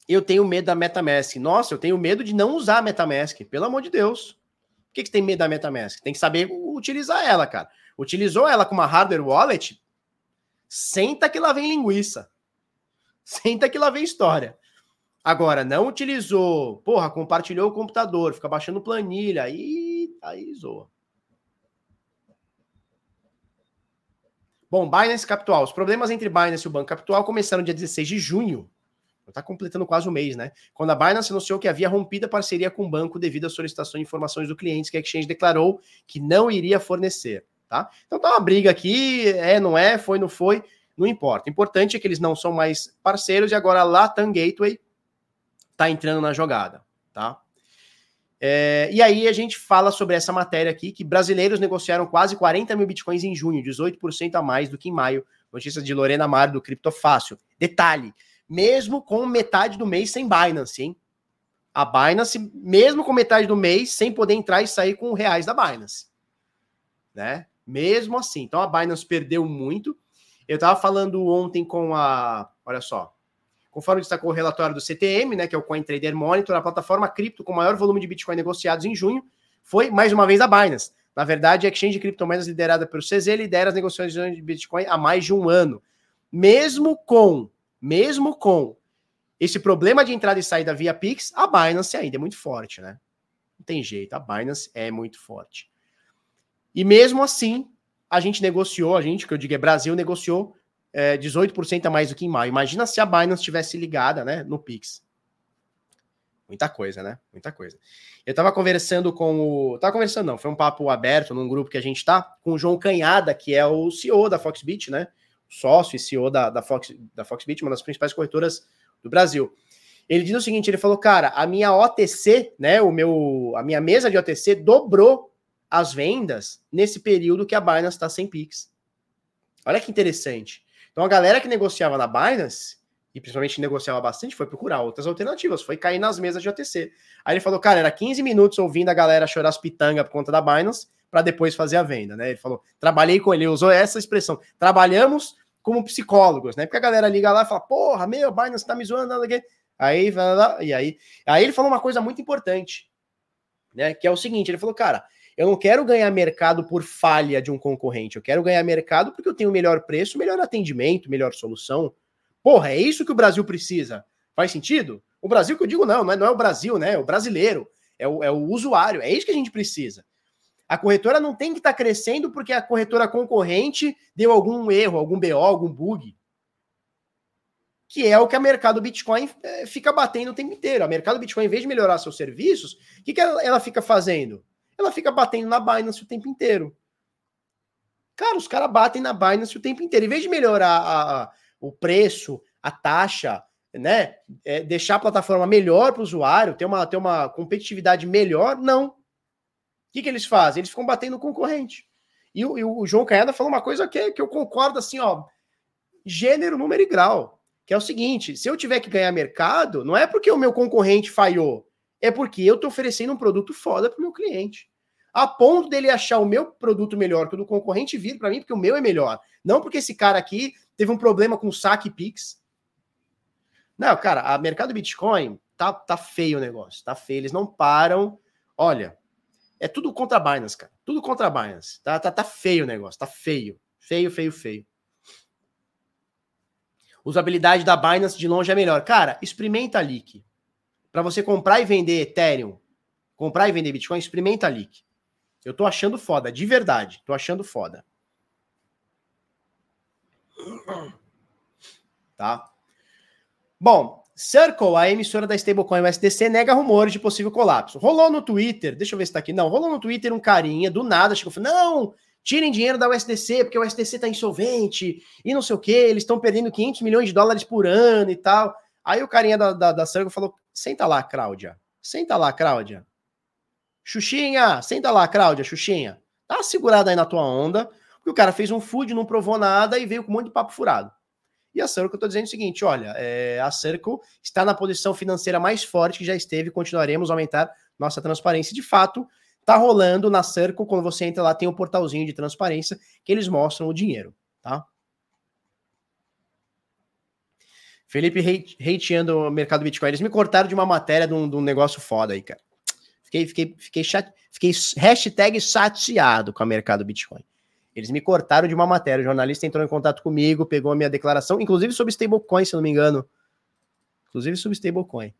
Eu tenho medo da MetaMask. Nossa, eu tenho medo de não usar a MetaMask. Pelo amor de Deus. Por que, que você tem medo da MetaMask? Tem que saber utilizar ela, cara. Utilizou ela com uma hardware wallet? Senta que lá vem linguiça. Senta que lá vem história. Agora, não utilizou, porra, compartilhou o computador, fica baixando planilha, aí, aí zoa. Bom, Binance Capital. Os problemas entre Binance e o Banco Capital começaram dia 16 de junho. Está completando quase um mês, né? Quando a Binance anunciou que havia rompido a parceria com o banco devido à solicitação de informações do cliente que a Exchange declarou que não iria fornecer, tá? Então tá uma briga aqui, é, não é, foi, não foi, não importa. O importante é que eles não são mais parceiros e agora a Latam Gateway está entrando na jogada, tá? É, e aí a gente fala sobre essa matéria aqui, que brasileiros negociaram quase 40 mil bitcoins em junho, 18% a mais do que em maio. Notícia de Lorena Mar, do Criptofácil. Detalhe, mesmo com metade do mês sem Binance, hein? A Binance, mesmo com metade do mês, sem poder entrar e sair com reais da Binance. Né? Mesmo assim. Então a Binance perdeu muito. Eu estava falando ontem com a. Olha só. Conforme destacou o relatório do CTM, né, que é o Coin Trader Monitor, a plataforma cripto com maior volume de Bitcoin negociados em junho foi mais uma vez a Binance. Na verdade, a exchange de criptomoedas liderada pelo CZ lidera as negociações de Bitcoin há mais de um ano. Mesmo com, mesmo com esse problema de entrada e saída via Pix, a Binance ainda é muito forte, né? Não tem jeito, a Binance é muito forte. E mesmo assim, a gente negociou, a gente, que eu digo é Brasil, negociou é, 18% a mais do que em maio. Imagina se a Binance tivesse ligada né, no Pix. Muita coisa, né? Muita coisa. Eu tava conversando com o. Tava conversando, não, foi um papo aberto num grupo que a gente tá, com o João Canhada, que é o CEO da Foxbit, né? Sócio e CEO da, da, Fox, da Foxbit, uma das principais corretoras do Brasil. Ele diz o seguinte: ele falou, cara, a minha OTC, né? O meu, a minha mesa de OTC dobrou as vendas nesse período que a Binance está sem Pix. Olha que interessante. Então a galera que negociava na Binance, e principalmente negociava bastante, foi procurar outras alternativas, foi cair nas mesas de OTC. Aí ele falou, cara, era 15 minutos ouvindo a galera chorar as pitangas por conta da Binance, para depois fazer a venda, né? Ele falou, trabalhei com ele, usou essa expressão, trabalhamos como psicólogos, né? Porque a galera liga lá e fala, porra, meu, Binance tá me zoando. Aí, e aí, aí ele falou uma coisa muito importante, né? Que é o seguinte, ele falou, cara, eu não quero ganhar mercado por falha de um concorrente. Eu quero ganhar mercado porque eu tenho melhor preço, melhor atendimento, melhor solução. Porra, é isso que o Brasil precisa. Faz sentido? O Brasil que eu digo não, não é, não é o Brasil, né? É o brasileiro, é o, é o usuário. É isso que a gente precisa. A corretora não tem que estar tá crescendo porque a corretora concorrente deu algum erro, algum BO, algum bug. Que é o que a mercado Bitcoin é, fica batendo o tempo inteiro. A mercado Bitcoin, em vez de melhorar seus serviços, o que, que ela, ela fica fazendo? ela fica batendo na Binance o tempo inteiro. Cara, os caras batem na Binance o tempo inteiro. Em vez de melhorar a, a, o preço, a taxa, né? É, deixar a plataforma melhor para o usuário, ter uma, ter uma competitividade melhor, não. Que, que eles fazem? Eles ficam batendo no concorrente. E o, e o João Canhada falou uma coisa que, que eu concordo assim, ó. Gênero, número e grau. Que é o seguinte: se eu tiver que ganhar mercado, não é porque o meu concorrente falhou é porque eu estou oferecendo um produto foda para o meu cliente. A ponto dele achar o meu produto melhor que o do concorrente vir para mim, porque o meu é melhor. Não porque esse cara aqui teve um problema com saque Pix. Não, cara, a mercado Bitcoin tá, tá feio o negócio, tá feio. Eles não param. Olha, é tudo contra a Binance, cara. Tudo contra a Binance. Tá, tá, tá feio o negócio, tá feio. Feio, feio, feio. Usabilidade da Binance de longe é melhor. Cara, experimenta a Leak para você comprar e vender Ethereum, comprar e vender Bitcoin, experimenta a Leak. Eu tô achando foda, de verdade. Tô achando foda. Tá? Bom, Circle, a emissora da stablecoin USDC, nega rumores de possível colapso. Rolou no Twitter, deixa eu ver se tá aqui. Não, rolou no Twitter um carinha, do nada, chegou e falou: não, tirem dinheiro da USDC, porque o USDC tá insolvente e não sei o que, eles estão perdendo 500 milhões de dólares por ano e tal. Aí o carinha da, da, da Circle falou: senta lá, Cláudia. Senta lá, Cláudia. Xuxinha, senta lá, Cláudia, Xuxinha. Tá segurada aí na tua onda, porque o cara fez um food, não provou nada e veio com um monte de papo furado. E a Circle, eu tô dizendo o seguinte: olha, é, a Circle está na posição financeira mais forte que já esteve, continuaremos a aumentar nossa transparência. De fato, tá rolando na Circle, quando você entra lá, tem um portalzinho de transparência que eles mostram o dinheiro, tá? Felipe hateando o mercado Bitcoin. Eles me cortaram de uma matéria de um, de um negócio foda aí, cara. Fiquei, fiquei, fiquei, chat, fiquei hashtag chateado com o mercado Bitcoin. Eles me cortaram de uma matéria. O jornalista entrou em contato comigo, pegou a minha declaração, inclusive sobre stablecoin, se não me engano. Inclusive sobre stablecoin.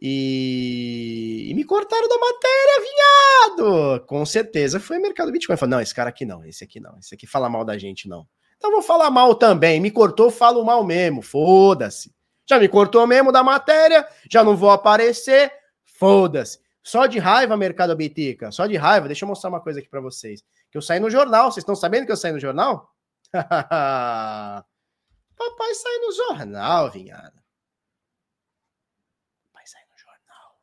E... e me cortaram da matéria, vinhado! Com certeza foi mercado Bitcoin. Falei, não, esse cara aqui não, esse aqui não, esse aqui fala mal da gente, não. Então vou falar mal também. Me cortou, falo mal mesmo. Foda-se. Já me cortou mesmo da matéria, já não vou aparecer. Foda-se. Só de raiva, mercado Bitica. Só de raiva. Deixa eu mostrar uma coisa aqui para vocês. Que eu saí no jornal. Vocês estão sabendo que eu saí no jornal? Papai sai no jornal, vinhada. Papai sai no jornal.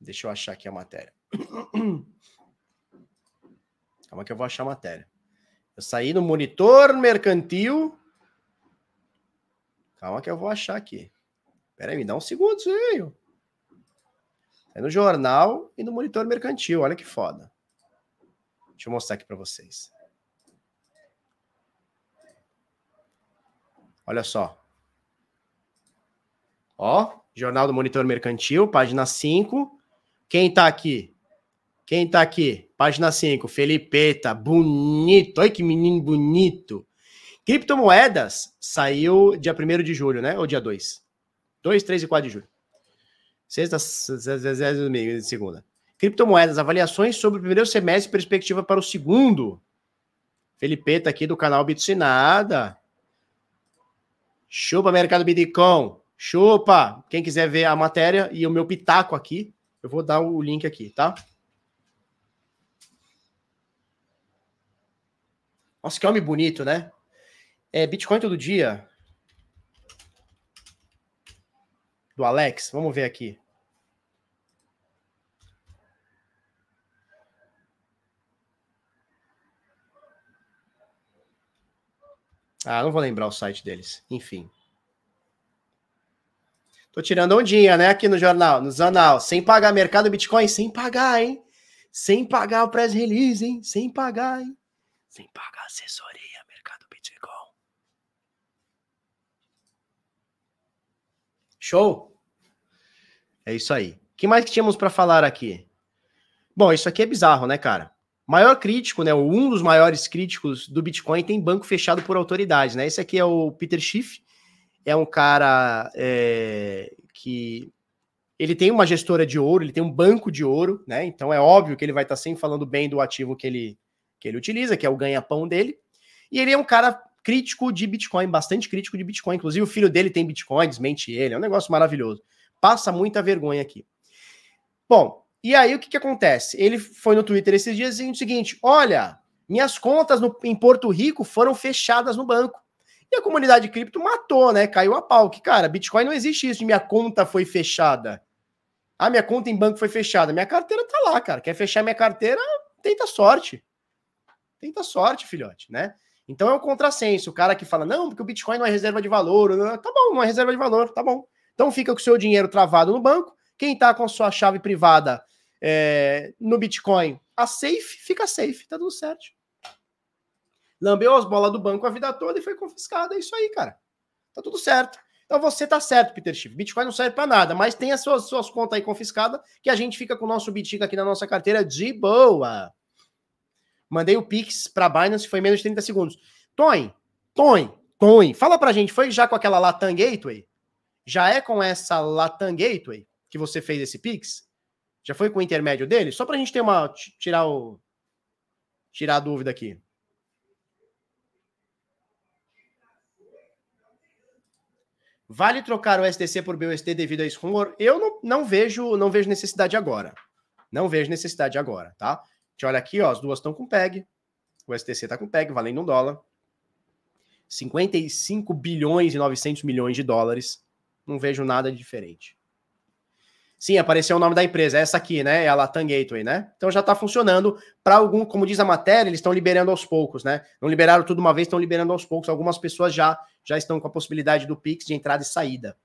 Deixa eu achar aqui a matéria. Calma que eu vou achar a matéria. Eu saí no monitor mercantil. Calma que eu vou achar aqui. Pera aí, me dá um segundo. É no jornal e no monitor mercantil. Olha que foda. Deixa eu mostrar aqui para vocês. Olha só. Ó, Jornal do Monitor Mercantil, página 5. Quem tá aqui? Quem tá aqui? Página 5, Felipeta, bonito. Olha que menino bonito. Criptomoedas saiu dia 1 de julho, né? Ou dia 2? 2, 3 e 4 de julho. Sexta, segunda. Criptomoedas, avaliações sobre o primeiro semestre e perspectiva para o segundo. Felipeta aqui do canal Bitsinada. Chupa, mercado Bitcoin. Chupa. Quem quiser ver a matéria e o meu pitaco aqui, eu vou dar o link aqui, tá? Nossa, que homem bonito, né? É Bitcoin todo dia. Do Alex. Vamos ver aqui. Ah, não vou lembrar o site deles. Enfim. Tô tirando ondinha, né? Aqui no jornal, no Zanal. Sem pagar mercado Bitcoin, sem pagar, hein? Sem pagar o press release, hein? Sem pagar, hein? sem pagar assessoria, mercado Bitcoin. Show? É isso aí. O que mais que tínhamos para falar aqui? Bom, isso aqui é bizarro, né, cara? Maior crítico, né? Um dos maiores críticos do Bitcoin tem banco fechado por autoridades, né? Esse aqui é o Peter Schiff, é um cara é, que ele tem uma gestora de ouro, ele tem um banco de ouro, né? Então é óbvio que ele vai estar sempre falando bem do ativo que ele que ele utiliza, que é o ganha-pão dele. E ele é um cara crítico de Bitcoin, bastante crítico de Bitcoin. Inclusive, o filho dele tem Bitcoin, desmente ele. É um negócio maravilhoso. Passa muita vergonha aqui. Bom, e aí o que, que acontece? Ele foi no Twitter esses dias dizendo o seguinte: olha, minhas contas no, em Porto Rico foram fechadas no banco. E a comunidade cripto matou, né? Caiu a pau. Que, cara, Bitcoin não existe isso de minha conta foi fechada. Ah, minha conta em banco foi fechada. Minha carteira tá lá, cara. Quer fechar minha carteira? Tenta sorte. Tenta sorte, filhote, né? Então é um contrassenso. O cara que fala, não, porque o Bitcoin não é reserva de valor. Tá bom, não é reserva de valor, tá bom. Então fica com o seu dinheiro travado no banco. Quem tá com a sua chave privada é, no Bitcoin, a safe, fica safe, tá tudo certo. Lambeu as bolas do banco a vida toda e foi confiscada. É isso aí, cara. Tá tudo certo. Então você tá certo, Peter Schiff. Bitcoin não serve para nada, mas tem as suas, suas contas aí confiscadas que a gente fica com o nosso Bitcoin aqui na nossa carteira de boa. Mandei o Pix para Binance, foi menos de 30 segundos. Tony, Tony, Tony, fala pra gente, foi já com aquela Latam Gateway? Já é com essa Latam Gateway que você fez esse Pix? Já foi com o intermédio dele? Só para a gente ter uma. tirar o. tirar a dúvida aqui. Vale trocar o SDC por BUSD devido a esse rumor? Eu não, não vejo não vejo necessidade agora. Não vejo necessidade agora, tá? A gente olha aqui, ó, as duas estão com PEG. O SDC está com PEG, valendo um dólar. 55 bilhões e 900 milhões de dólares. Não vejo nada de diferente. Sim, apareceu o nome da empresa, essa aqui, né? É a Latam Gateway, né? Então já está funcionando. Para algum, como diz a matéria, eles estão liberando aos poucos, né? Não liberaram tudo uma vez, estão liberando aos poucos. Algumas pessoas já já estão com a possibilidade do Pix de entrada e saída,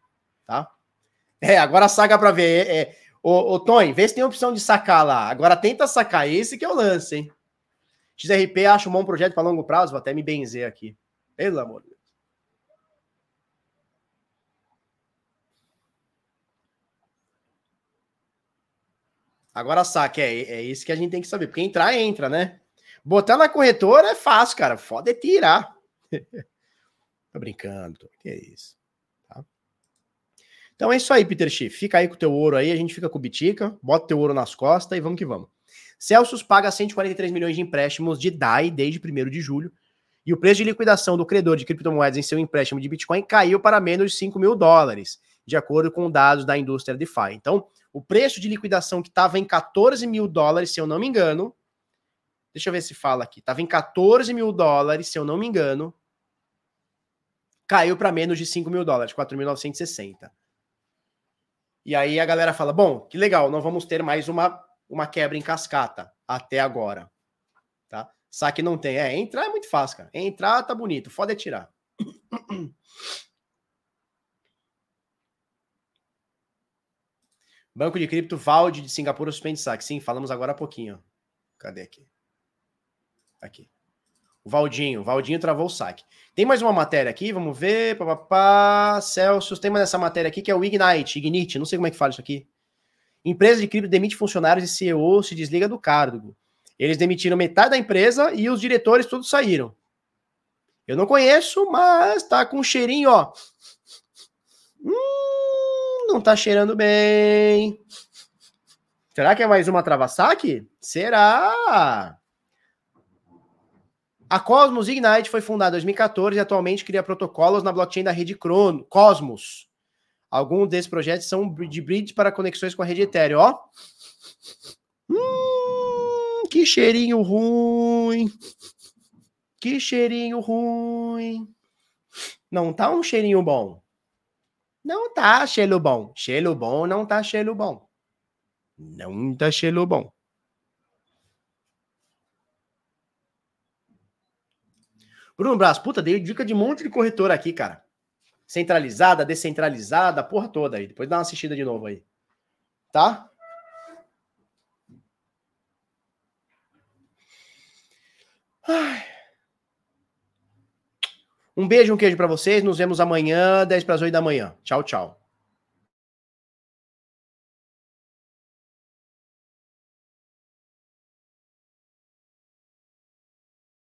tá? É, agora saca para ver. É, é, ô, ô Tony, vê se tem opção de sacar lá. Agora tenta sacar esse que é o lance, hein? XRP acho um bom projeto para longo prazo, vou até me benzer aqui. Pelo amor Agora saque, é, é isso que a gente tem que saber. Porque entrar, entra, né? Botar na corretora é fácil, cara. Foda é tirar. Tô brincando, que é isso. Tá? Então é isso aí, Peter Schiff. Fica aí com o teu ouro aí, a gente fica com o Bitica, bota teu ouro nas costas e vamos que vamos. Celsius paga 143 milhões de empréstimos de DAI desde 1 de julho, e o preço de liquidação do credor de criptomoedas em seu empréstimo de Bitcoin caiu para menos de 5 mil dólares, de acordo com dados da indústria DeFi. Então, o preço de liquidação que estava em 14 mil dólares, se eu não me engano, deixa eu ver se fala aqui, estava em 14 mil dólares, se eu não me engano, caiu para menos de 5 mil dólares, 4.960. E aí a galera fala: bom, que legal, não vamos ter mais uma, uma quebra em cascata até agora. Tá? Saque não tem. É, entrar é muito fácil, cara. Entrar tá bonito, foda é tirar. Banco de cripto Valde de Singapura suspende saque. Sim, falamos agora há pouquinho. Cadê aqui? Aqui. O Valdinho. O Valdinho travou o saque. Tem mais uma matéria aqui, vamos ver. Papapá, Celsius. Tem mais essa matéria aqui que é o Ignite. Ignite, não sei como é que fala isso aqui. Empresa de cripto demite funcionários e CEO se desliga do cargo. Eles demitiram metade da empresa e os diretores todos saíram. Eu não conheço, mas tá com um cheirinho, ó. Hum, não tá cheirando bem. Será que é mais uma trava-saque? Será? A Cosmos Ignite foi fundada em 2014 e atualmente cria protocolos na blockchain da rede Crono, Cosmos. Alguns desses projetos são de bridge para conexões com a rede Ethereum, ó. Hum, que cheirinho ruim. Que cheirinho ruim. Não tá um cheirinho bom. Não tá cheiro bom. Cheiro bom não tá cheiro bom. Não tá cheiro bom. Bruno Braz, puta, dei dica de monte de corretora aqui, cara. Centralizada, descentralizada, porra toda aí. Depois dá uma assistida de novo aí. Tá? Ai. Um beijo, um queijo para vocês. Nos vemos amanhã, 10 para as 8 da manhã. Tchau, tchau.